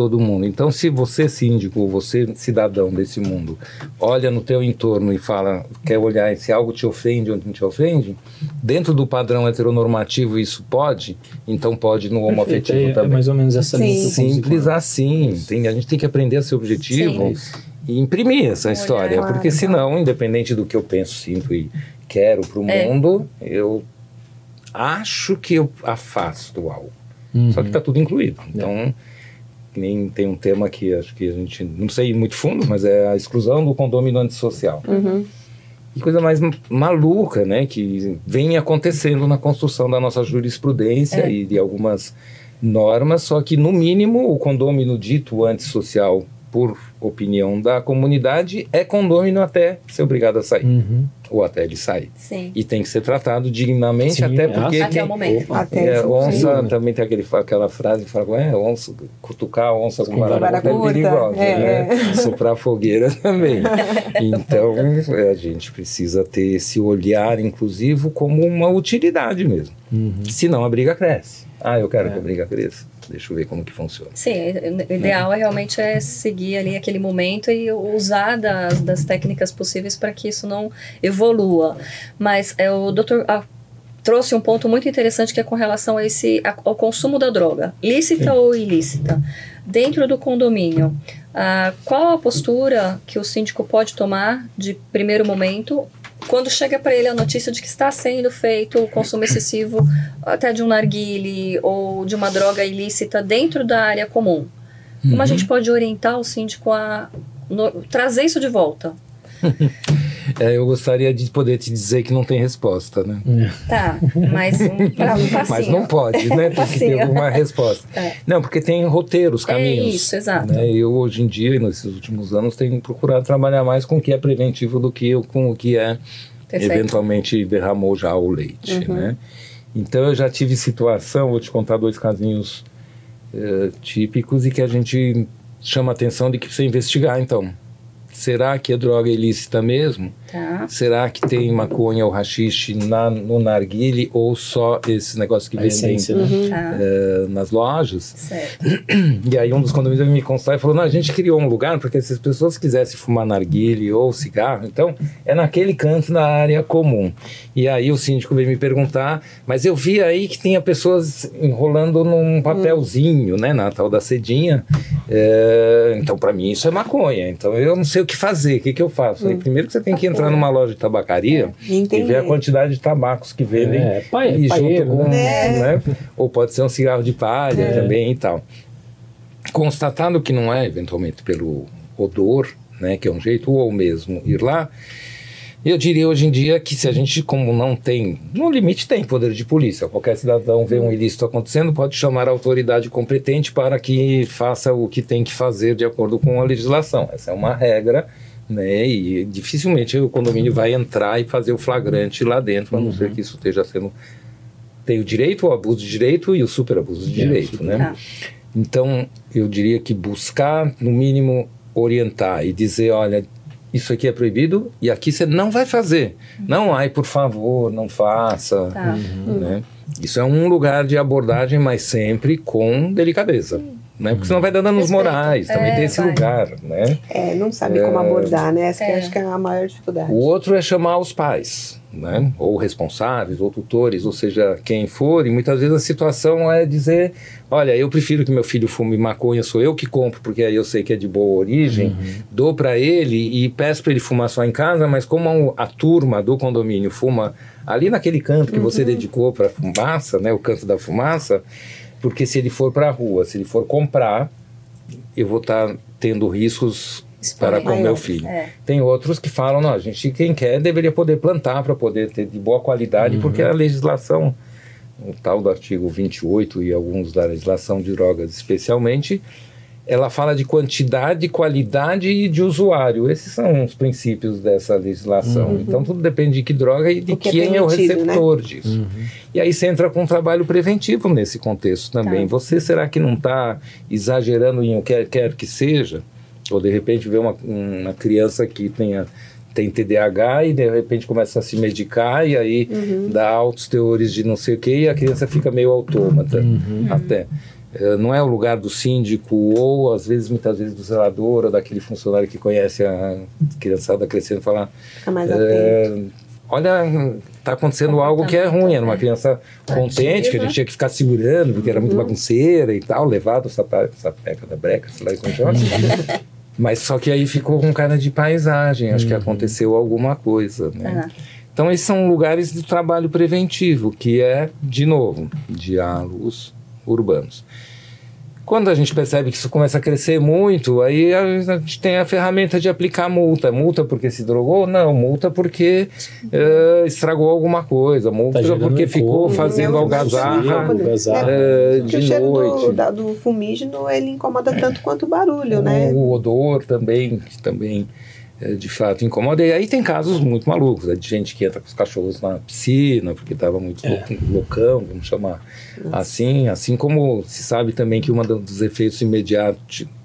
todo mundo. Então, se você síndico, você cidadão desse mundo, olha no teu entorno e fala, quer olhar se algo te ofende ou não te ofende, dentro do padrão heteronormativo isso pode, então pode no homoafetivo Perfeito, é, é também. mais ou menos essa Sim. Simples assim. Tem, a gente tem que aprender a ser objetivo Sim. e imprimir essa Olhar. história. Claro. Porque senão, independente do que eu penso, sinto e quero para o É. mundo, eu acho que eu afasto algo. Uhum. Só que está tudo incluído. Então, que nem tem um tema que acho que a gente não sei ir muito fundo, mas é a exclusão do condômino antissocial. Uhum. E coisa mais ma- maluca, né, que vem acontecendo na construção da nossa jurisprudência É. e de algumas normas, só que no mínimo o condômino dito antissocial por opinião da comunidade é condômino até ser obrigado a sair Uhum. ou até ele sair. Sim. E tem que ser tratado dignamente Sim, até é porque assim. Até quem- o momento. Opa. Até é, onça sim. também tem aquele, aquela frase que fala, é, onça, cutucar a onça com Com vara vara curta é perigosa, é, né? *laughs* Soprar fogueira *laughs* também. *laughs* Então, é, a gente precisa ter esse olhar inclusivo como uma utilidade mesmo. Uhum. Senão a briga cresce. Ah, eu quero É. que a briga cresça. Deixa eu ver como que funciona. Sim, o ideal é realmente é seguir ali aquele momento e usar das, das técnicas possíveis para que isso não evolua. Mas é, o doutor ah, trouxe um ponto muito interessante que é com relação a esse, a- ao consumo da droga, lícita ou ilícita, dentro do condomínio. ah, qual a postura que o síndico pode tomar de primeiro momento quando chega para ele a notícia de que está sendo feito o consumo excessivo até de um narguile ou de uma droga ilícita dentro da área comum. Como a gente pode orientar o síndico a no- trazer isso de volta? *laughs* É, eu gostaria de poder te dizer que não tem resposta, né? Tá, mas um, *laughs* pra, um passinho. Mas não pode, né? Tem que ter alguma resposta. É. Não, porque tem roteiros, caminhos. É isso, exato. né? Eu, hoje em dia, nesses últimos anos, tenho procurado trabalhar mais com o que é preventivo do que com o que é Perfeito. eventualmente derramou já o leite, né? Então eu já tive situação, vou te contar dois casinhos eh, típicos e que a gente chama a atenção de que precisa investigar, então. Será que é droga ilícita mesmo? Tá. Será que tem maconha ou rachixe na, no narguile ou só esses negócios que A vendem essência, né? Tá. eh, nas lojas? Certo. E aí um dos condomínios veio me constar e falou, não, a gente criou um lugar porque se as pessoas quisessem fumar narguile ou cigarro, então é naquele canto na área comum. E aí o síndico veio me perguntar, mas eu vi aí que tinha pessoas enrolando num papelzinho, né, na tal da cedinha. É, então para mim isso é maconha, então eu não sei o que fazer, o que, que eu faço? Falei, primeiro que você tem que entrar numa loja de tabacaria e ver a quantidade de tabacos que vendem É, pai- e junto paeiro, com, né? né? Ou pode ser um cigarro de palha É. também e tal. Constatado que não é, eventualmente, pelo odor, né, que é um jeito, ou mesmo ir lá, eu diria hoje em dia que se a gente, como não tem, no limite tem poder de polícia, qualquer cidadão vê um ilícito acontecendo, pode chamar a autoridade competente para que faça o que tem que fazer de acordo com a legislação. Essa é uma regra, né, e dificilmente o condomínio vai entrar e fazer o flagrante lá dentro, a não ser que isso esteja sendo tem o direito ao abuso de direito e o superabuso de É, direito, né? Então, eu diria que buscar, no mínimo, orientar e dizer, olha, isso aqui é proibido e aqui você não vai fazer. Não, ai, por favor, não faça. Tá. Né? Isso é um lugar de abordagem, mas sempre com delicadeza. Né? Porque senão vai danos Respeito. morais, também É, tem esse vai. lugar. Né? É, não sabe como abordar, né? Essa que eu É. acho que é a maior dificuldade. O outro é chamar os pais, né? ou responsáveis, ou tutores, ou seja, quem for, e muitas vezes a situação é dizer: olha, eu prefiro que meu filho fume maconha, sou eu que compro, porque aí eu sei que é de boa origem, dou para ele e peço para ele fumar só em casa, mas como a, a turma do condomínio fuma ali naquele canto que você dedicou para fumaça, né? o canto da fumaça, porque se ele for para a rua, se ele for comprar, eu vou estar tendo riscos para com meu filho. É. Tem outros que falam, não, a gente, quem quer, deveria poder plantar para poder ter de boa qualidade, porque a legislação, o tal do artigo 28 e alguns da legislação de drogas especialmente, ela fala de quantidade, qualidade e de usuário. Esses são os princípios dessa legislação. Então tudo depende de que droga e de que é quem é o né? receptor disso. E aí você entra com um trabalho preventivo nesse contexto também. Tá. Você será que não está exagerando em o que quer que seja? Ou de repente vê uma, uma criança que tenha tem TDAH e de repente começa a se medicar e aí Uhum. dá altos teores de não sei o que e a criança fica meio autômata Uhum. até. É, não é o lugar do síndico ou às vezes muitas vezes do zelador ou daquele funcionário que conhece a criançada crescendo falar Fica mais é, olha tá acontecendo algo que é ruim era uma criança contente que a gente tinha que ficar segurando porque era muito bagunceira e tal levado essa sapeca da breca sei lá como chama. *laughs* Mas só que aí ficou com cara de paisagem acho que aconteceu alguma coisa né? Ah, então, esses são lugares de trabalho preventivo, que é, de novo, diálogos urbanos. Quando a gente percebe que isso começa a crescer muito, aí a gente tem a ferramenta de aplicar multa. Multa porque se drogou? Não, multa porque eh, estragou alguma coisa. Multa Tá porque ficou fazendo né? algazarra algazarra. Porque o de cheiro noite. do, da- do fumígeno, ele incomoda tanto quanto o barulho, né? O odor também, que também eh, de fato incomoda. E aí tem casos muito malucos, né, de gente que entra com os cachorros na piscina, porque estava muito É. loucão, vamos chamar assim. Assim como se sabe também que um dos efeitos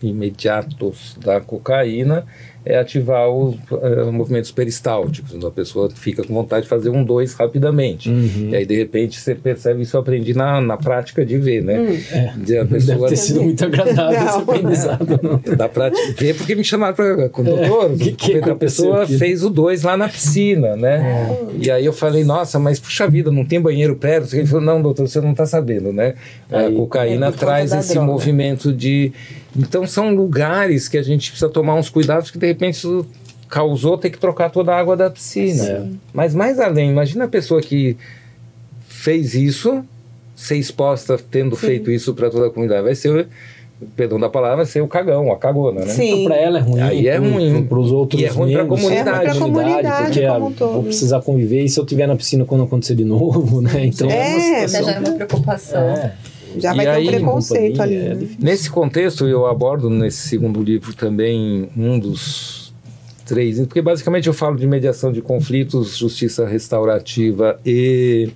imediatos da cocaína é ativar os eh, movimentos peristálticos. Então a pessoa fica com vontade de fazer um dois rapidamente. Uhum. E aí, de repente, você percebe isso, eu aprendi na, na prática de ver, né? Hum. De a Deve pessoa ter sido muito agradável Não. esse aprendizado. *laughs* Não. Pra te ver porque me chamaram para com o doutor. É, que que porque a pessoa aqui? fez o dois lá na piscina, né? E aí eu falei, nossa, mas puxa vida, não tem banheiro perto? Ele falou, não, doutor, você não está sabendo, né? A Aí- cocaína É por conta traz da esse droga. movimento de. Então são lugares que a gente precisa tomar uns cuidados que de repente isso causou ter que trocar toda a água da piscina. É. Mas mais além, imagina a pessoa que fez isso, ser exposta tendo feito isso para toda a comunidade. Vai ser, perdão da palavra, vai ser o cagão, a cagona, né? Sim. Para ela é ruim. Aí é ruim. Para os outros E é ruim pra membros, comunidade. É ruim comunidade porque como ah, um todo. vou precisar conviver e se eu estiver na piscina quando acontecer de novo, *laughs* né? Então é, uma É, já situação. gera uma preocupação. É, Já E vai ter aí, um preconceito ali. é né? Nesse contexto, eu abordo nesse segundo livro também um dos três, porque basicamente eu falo de mediação de conflitos, justiça restaurativa e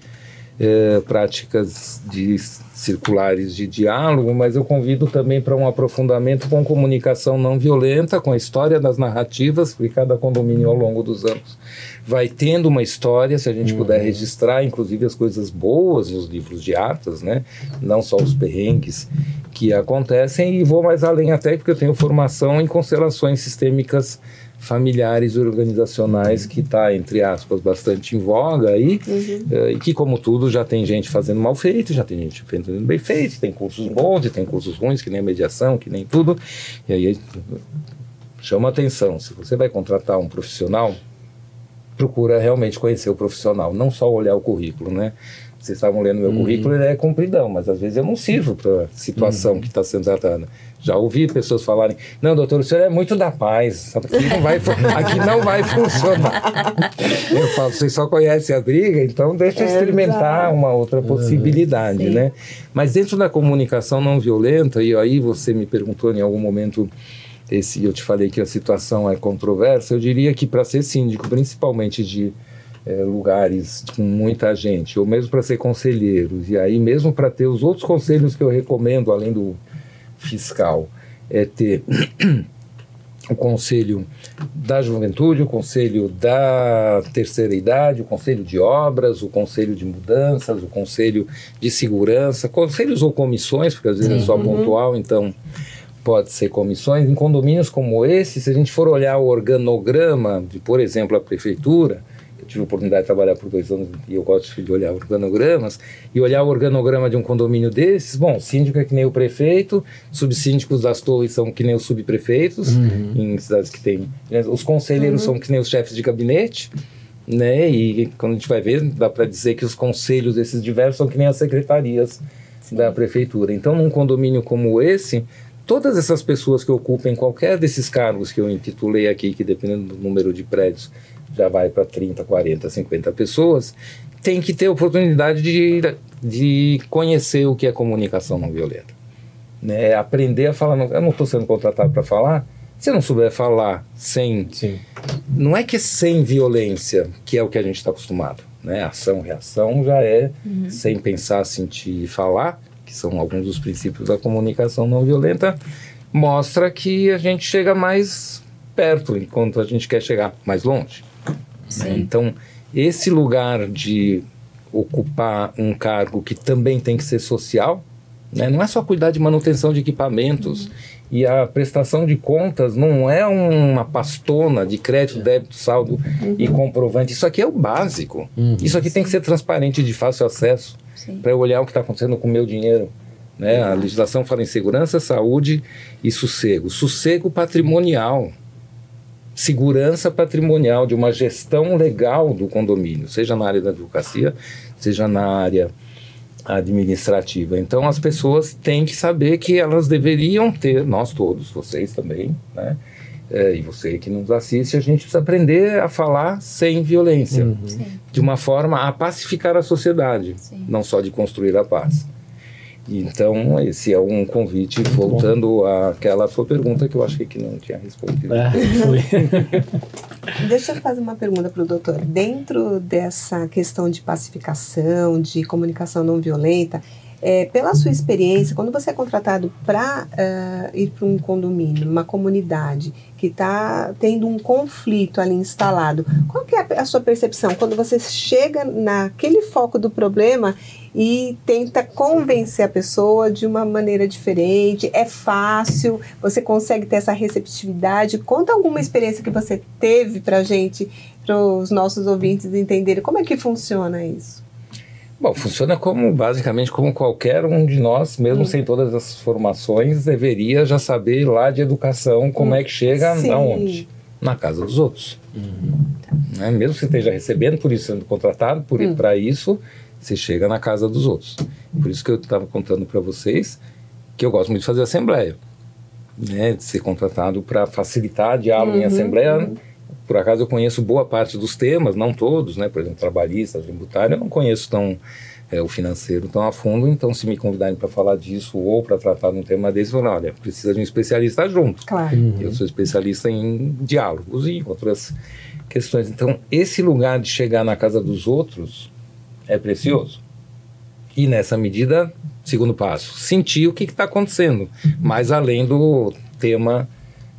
eh, práticas de circulares de diálogo, mas eu convido também para um aprofundamento com comunicação não violenta, com a história das narrativas, porque cada condomínio ao longo dos anos vai tendo uma história, se a gente puder registrar, inclusive as coisas boas nos livros de atas, né? Não só os perrengues que acontecem, e vou mais além até porque eu tenho formação em constelações sistêmicas familiares organizacionais que está, entre aspas, bastante em voga aí, eh, e que, como tudo, já tem gente fazendo mal feito, já tem gente fazendo bem feito, tem cursos bons e tem cursos ruins, que nem mediação, que nem tudo, e aí chama atenção, se você vai contratar um profissional, procura realmente conhecer o profissional, não só olhar o currículo, né? Vocês estavam lendo meu currículo, ele é compridão, mas às vezes eu não sirvo para a situação que está sendo tratada. Já ouvi pessoas falarem, não, doutor, o senhor é muito da paz, aqui não vai, *laughs* aqui não vai funcionar. Eu falo, vocês só conhecem a briga, então deixa eu experimentar Exato. uma outra possibilidade, Sim. né? Mas dentro da comunicação não violenta, e aí você me perguntou em algum momento esse eu te falei que a situação é controversa, eu diria que para ser síndico, principalmente de eh, lugares com muita gente, ou mesmo para ser conselheiro, e aí mesmo para ter os outros conselhos que eu recomendo, além do fiscal, é ter *coughs* o conselho da juventude, o conselho da terceira idade, o conselho de obras, o conselho de mudanças, o conselho de segurança, conselhos ou comissões, porque às vezes é só pontual, então pode ser comissões. Em condomínios como esse, se a gente for olhar o organograma de, por exemplo, a prefeitura, tive a oportunidade de trabalhar por dois anos e eu gosto de olhar organogramas, e olhar o organograma de um condomínio desses, bom, síndico é que nem o prefeito, subsíndicos das torres são que nem os subprefeitos, em cidades que tem. né, Os conselheiros são que nem os chefes de gabinete, né? E quando a gente vai ver, dá para dizer que os conselhos desses diversos são que nem as secretarias da prefeitura. Então, num condomínio como esse, todas essas pessoas que ocupem qualquer desses cargos que eu intitulei aqui, que dependendo do número de prédios já vai para 30, 40, 50 pessoas, tem que ter oportunidade de, de conhecer o que é comunicação não violenta. Né? Aprender a falar. não- Eu não estou sendo contratado para falar. Se eu não souber falar sem Sim. não é que é sem violência, que é o que a gente está acostumado. Né? Ação, reação já é sem pensar, sentir e falar, que são alguns dos princípios da comunicação não violenta, mostra que a gente chega mais perto, enquanto a gente quer chegar mais longe. Né? Então, esse lugar de ocupar um cargo que também tem que ser social, Né? Não é só cuidar de manutenção de equipamentos. Uhum. E a prestação de contas não é uma pastona de crédito, débito, saldo uhum. e comprovante. Isso aqui é o básico. Uhum. Isso aqui tem que ser transparente de fácil acesso para eu olhar o que está acontecendo com o meu dinheiro. Né? A legislação fala em segurança, saúde e sossego. Sossego patrimonial. Segurança patrimonial de uma gestão legal do condomínio, seja na área da advocacia, seja na área administrativa. Então as pessoas têm que saber que elas deveriam ter, nós todos, vocês também, né? É, e você que nos assiste, a gente precisa aprender a falar sem violência, uhum. de uma forma a pacificar a sociedade, Sim. não só de construir a paz. Então, esse é um convite, Muito voltando bom. àquela sua pergunta que eu achei que não tinha respondido. É, *laughs* Deixa eu fazer uma pergunta para o doutor. Dentro dessa questão de pacificação, de comunicação não violenta, é, pela sua experiência, quando você é contratado para uh, eh, ir para um condomínio, uma comunidade que está tendo um conflito ali instalado, qual que é a, a sua percepção quando você chega naquele foco do problema e tenta convencer a pessoa de uma maneira diferente? É fácil? Você consegue ter essa receptividade? Conta alguma experiência que você teve para gente, para os nossos ouvintes entenderem como é que funciona isso. Bom, funciona como basicamente como qualquer um de nós, mesmo hum. sem todas as formações, deveria já saber lá de educação como hum. é que chega Sim. aonde? Na casa dos outros. Uhum. Né? Mesmo que você esteja recebendo por isso, sendo contratado por hum. para isso, você chega na casa dos outros. Por isso que eu estava contando para vocês que eu gosto muito de fazer assembleia, né? De ser contratado para facilitar diálogo uhum. em assembleia. Uhum por acaso eu conheço boa parte dos temas, não todos, né? Por exemplo, trabalhista, tributário, eu não conheço tão é, o financeiro tão a fundo, então se me convidarem para falar disso ou para tratar de um tema desse, eu olha, precisa de um especialista junto. Claro. Uhum. Eu sou especialista em diálogos e outras questões. Então, esse lugar de chegar na casa dos outros é precioso. E nessa medida, segundo passo, sentir o que está acontecendo, mais além do tema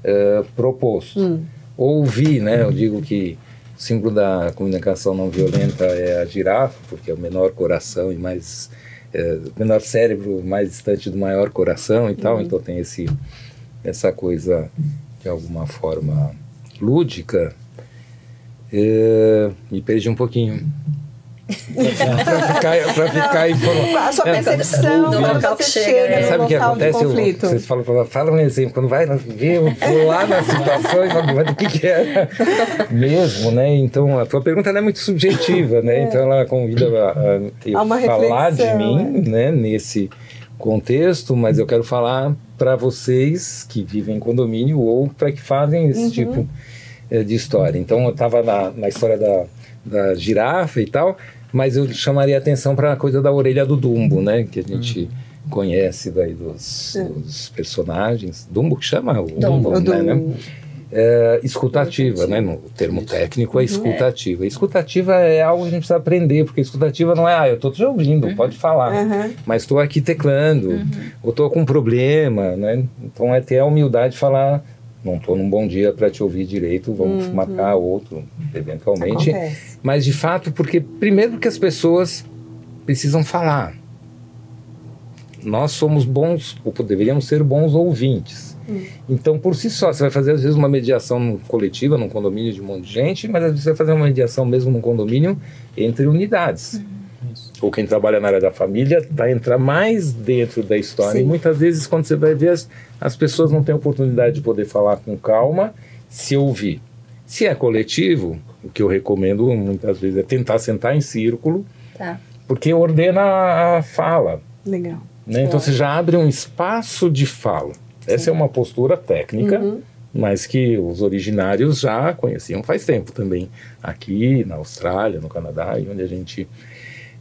uh, proposto. Hum ouvir, né? Eu digo que o símbolo da comunicação não violenta é a girafa, porque é o menor coração e mais é, menor cérebro mais distante do maior coração e tal. Uhum. Então tem esse essa coisa de alguma forma lúdica. É, me perdi um pouquinho para ficar, pra ficar informado. A sua percepção é, local que chega. Né? Sabe o que acontece? Eu, vocês falam, fala um exemplo, quando vai ver, eu vou lá na situação e falo, mas o que, que é *laughs* mesmo, né? Então, a tua pergunta é muito subjetiva, né? É. Então, ela convida a, a falar de mim, é. né? Nesse contexto, mas eu quero falar para vocês que vivem em condomínio ou para que fazem esse uhum. tipo eh, de história. Então, eu estava na, na história da, da girafa e tal, mas eu chamaria atenção para a coisa da orelha do Dumbo, né? Que a gente hum. conhece daí dos, é. dos, personagens. Dumbo que chama? O Dumbo, Dumbo né? né? É, escutativa, né? No termo técnico é escutativa. Escutativa é algo que a gente precisa aprender, porque escutativa não é, ah, eu estou te ouvindo, uhum. pode falar, uhum. mas estou aqui teclando, uhum. ou estou com um problema, né? Então é ter a humildade de falar, não estou num bom dia para te ouvir direito, vamos uhum. marcar outro, eventualmente. Acontece. Mas de fato, porque primeiro que as pessoas precisam falar. Nós somos bons, ou deveríamos ser bons ouvintes. Uhum. Então, por si só, você vai fazer às vezes uma mediação coletiva num condomínio de um monte de gente, mas às vezes você vai fazer uma mediação mesmo num condomínio entre unidades. Uhum ou quem trabalha na área da família vai entrar mais dentro da história. Sim. E muitas vezes, quando você vai ver, as, as pessoas não têm oportunidade de poder falar com calma, se ouvir. Se é coletivo, o que eu recomendo muitas vezes é tentar sentar em círculo, tá. porque ordena a fala. Legal. Né? Então você já abre um espaço de fala. Sim. Essa é uma postura técnica. Uhum mas que os originários já conheciam faz tempo também, aqui na Austrália, no Canadá, e onde a gente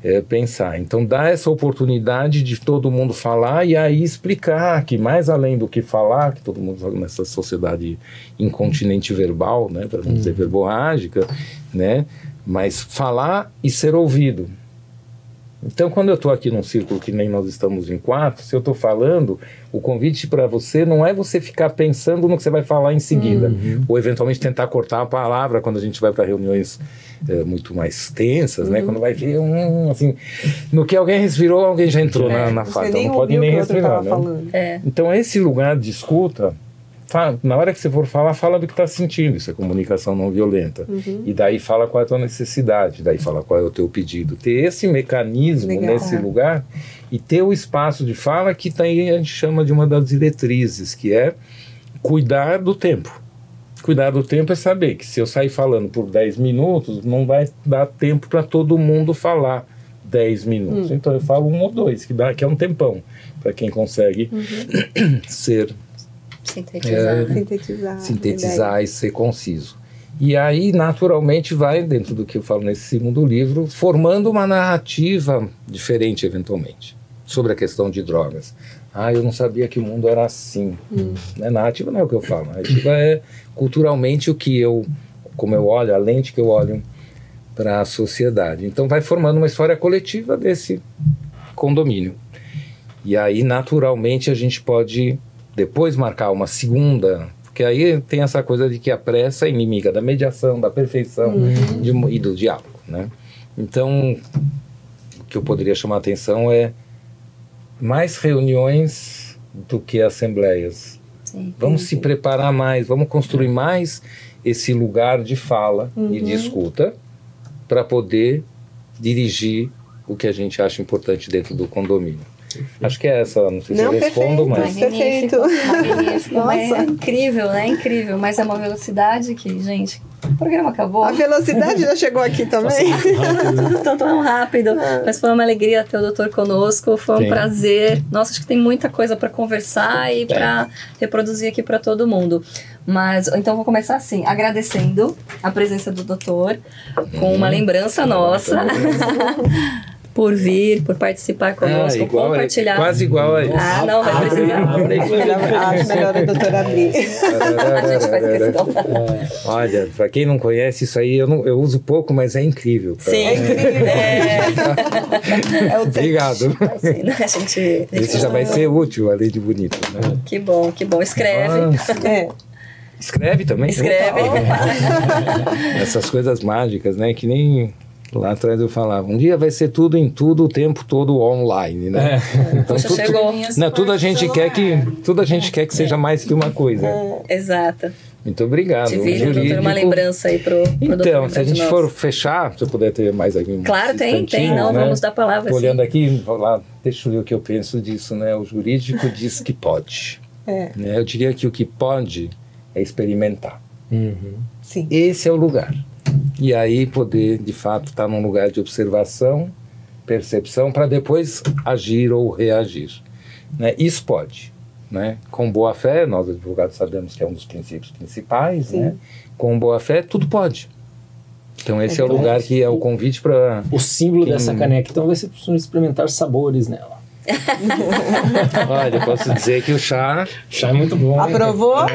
é, pensar. Então, dá essa oportunidade de todo mundo falar e aí explicar que, mais além do que falar, que todo mundo nessa sociedade incontinente verbal, né, para não dizer verborrágica, né, mas falar e ser ouvido. Então, quando eu estou aqui num círculo que nem nós estamos em quatro, se eu estou falando, o convite para você não é você ficar pensando no que você vai falar em seguida, Uhum. ou eventualmente tentar cortar a palavra quando a gente vai para reuniões é, muito mais tensas, né? Quando vai ver um, assim, no que alguém respirou, alguém já entrou na, na fala, então não pode nem respirar, né? É. Então, esse lugar de escuta, na hora que você for falar, fala do que está sentindo. Isso é comunicação não violenta. Uhum. E daí fala qual é a tua necessidade, daí fala qual é o teu pedido. Ter esse mecanismo Legal. nesse É. lugar e ter o espaço de fala que daí a gente chama de uma das diretrizes, que é cuidar do tempo. Cuidar do tempo é saber que se eu sair falando por 10 minutos, não vai dar tempo para todo mundo falar 10 minutos. Então eu falo um ou dois, que, dá, que é um tempão para quem consegue *clears throat* ser Sintetizar. Sintetizar. sintetizar e ser conciso. E aí, naturalmente, vai, dentro do que eu falo nesse segundo livro, formando uma narrativa diferente, eventualmente, sobre a questão de drogas. Ah, eu não sabia que o mundo era assim. Né? Narrativa não é o que eu falo. Narrativa é culturalmente o que eu, como eu olho, a lente que eu olho para a sociedade. Então, vai formando uma história coletiva desse condomínio. E aí, naturalmente, a gente pode depois marcar uma segunda, porque aí tem essa coisa de que a pressa é inimiga da mediação, da perfeição de mo- e do diálogo, né? Então, o que eu poderia chamar a atenção é mais reuniões do que assembleias. Sim. Vamos se preparar mais, vamos construir mais esse lugar de fala e de escuta para poder dirigir o que a gente acha importante dentro do condomínio. Acho que é essa, não sei se Não, eu respondo, perfeito. mas Magnífico, magnífico. Nossa. É incrível, né? Incrível. Mas é uma velocidade que, gente, o programa acabou. A velocidade já chegou aqui também. Tudo tão, rápido. *laughs* Mas foi uma alegria ter o doutor conosco. Foi um Sim. prazer. Nossa, acho que tem muita coisa para conversar e para reproduzir aqui para todo mundo. Mas então vou começar assim, agradecendo a presença do doutor, com uma lembrança nossa. *laughs* por vir, por participar conosco, Ah, igual compartilhar. quase igual a isso. Ah, não, vai precisar. Acho melhor a doutora abrir. *laughs* A gente faz questão. Olha, para quem não conhece isso aí, eu, não- eu uso pouco, mas é incrível. Sim. É, É o tempo. Obrigado. assim, né? A gente, a gente Esse já vai ser útil, além de bonito. Né? Que bom, que bom. Escreve. Ah, É. escreve também. Escreve. *laughs* Essas coisas mágicas, né? Que nem lá atrás eu falava. Um dia vai ser tudo em tudo, o tempo todo online, né? Então, Poxa, tudo, chegou. Não, tudo a gente quer que tudo a gente quer que seja mais que uma coisa. Exato. Muito obrigado. Divide, Um doutor, uma jurídico- lembrança aí pro, pro doutor Então, se a gente for fechar, se eu puder ter mais aqui um Claro, tem, tem. Não, né? vamos dar palavra. Tô sim. olhando aqui, vou lá, deixa eu ver o que eu penso disso, né? O jurídico *laughs* diz que pode. É. Né? Eu diria que o que pode é experimentar. Uhum. Sim. Esse é o lugar. E aí poder, de fato, estar num lugar de observação, percepção, para depois agir ou reagir. Né? Isso pode. Né? Com boa fé, nós advogados sabemos que é um dos princípios principais. Sim. Né? Com boa fé, tudo pode. Então esse é, o verdade. lugar que é o convite para O símbolo Quem- dessa caneca, então, vai ser para experimentar sabores nela. *laughs* Olha, eu posso dizer que o chá. Chá é muito bom. Aprovou? *laughs*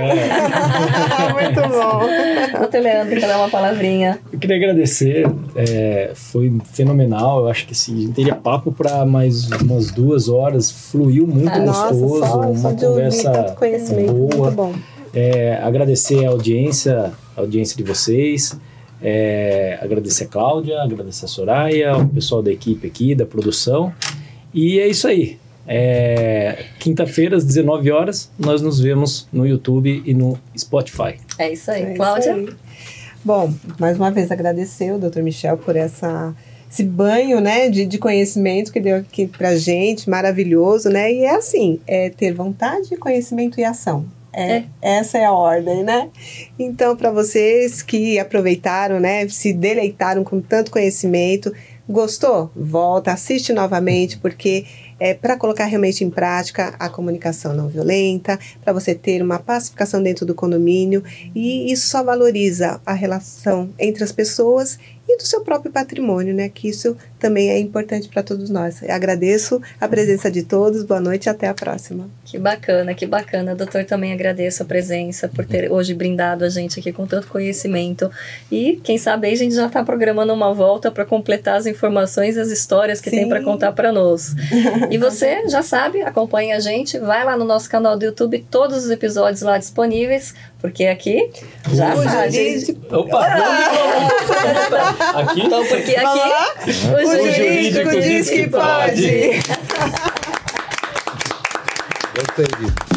Muito bom. Doutor Leandro, quer dar uma palavrinha? Eu queria agradecer, é, foi fenomenal. Eu acho que assim, a gente teria papo para mais umas duas horas. Fluiu muito Ah, Nossa, gostoso, só, uma só de ouvir conversa conhecimento. boa. Muito bom. É, agradecer a audiência, a audiência de vocês. É, agradecer a Cláudia, agradecer a Soraya, o pessoal da equipe aqui, da produção. E é isso aí. É, Quinta-feira, às 19 horas, nós nos vemos no YouTube e no Spotify. É isso aí. É isso Cláudia? aí. Bom, mais uma vez agradecer o Dr. Michel por essa esse banho, né, de, de conhecimento que deu aqui pra gente, maravilhoso, né? E é assim, é ter vontade, conhecimento e ação. É, Essa é a ordem, né? Então, para vocês que aproveitaram, né, se deleitaram com tanto conhecimento, gostou? Volta, assiste novamente, porque é para colocar realmente em prática a comunicação não violenta, para você ter uma pacificação dentro do condomínio, e isso só valoriza a relação entre as pessoas e do seu próprio patrimônio, né? Que isso também é importante para todos nós. Eu agradeço a presença de todos, boa noite e até a próxima. Que bacana, que bacana. Doutor, também agradeço a presença por ter hoje brindado a gente aqui com tanto conhecimento. E quem sabe aí a gente já está programando uma volta para completar as informações e as histórias que Sim. tem para contar para nós. *laughs* E você já sabe, acompanhe a gente, vai lá no nosso canal do YouTube, todos os episódios lá disponíveis, porque aqui já O sabe. jurídico- Opa! Aqui? Então, porque aqui o O jurídico diz que pode. *laughs* Gostei disso.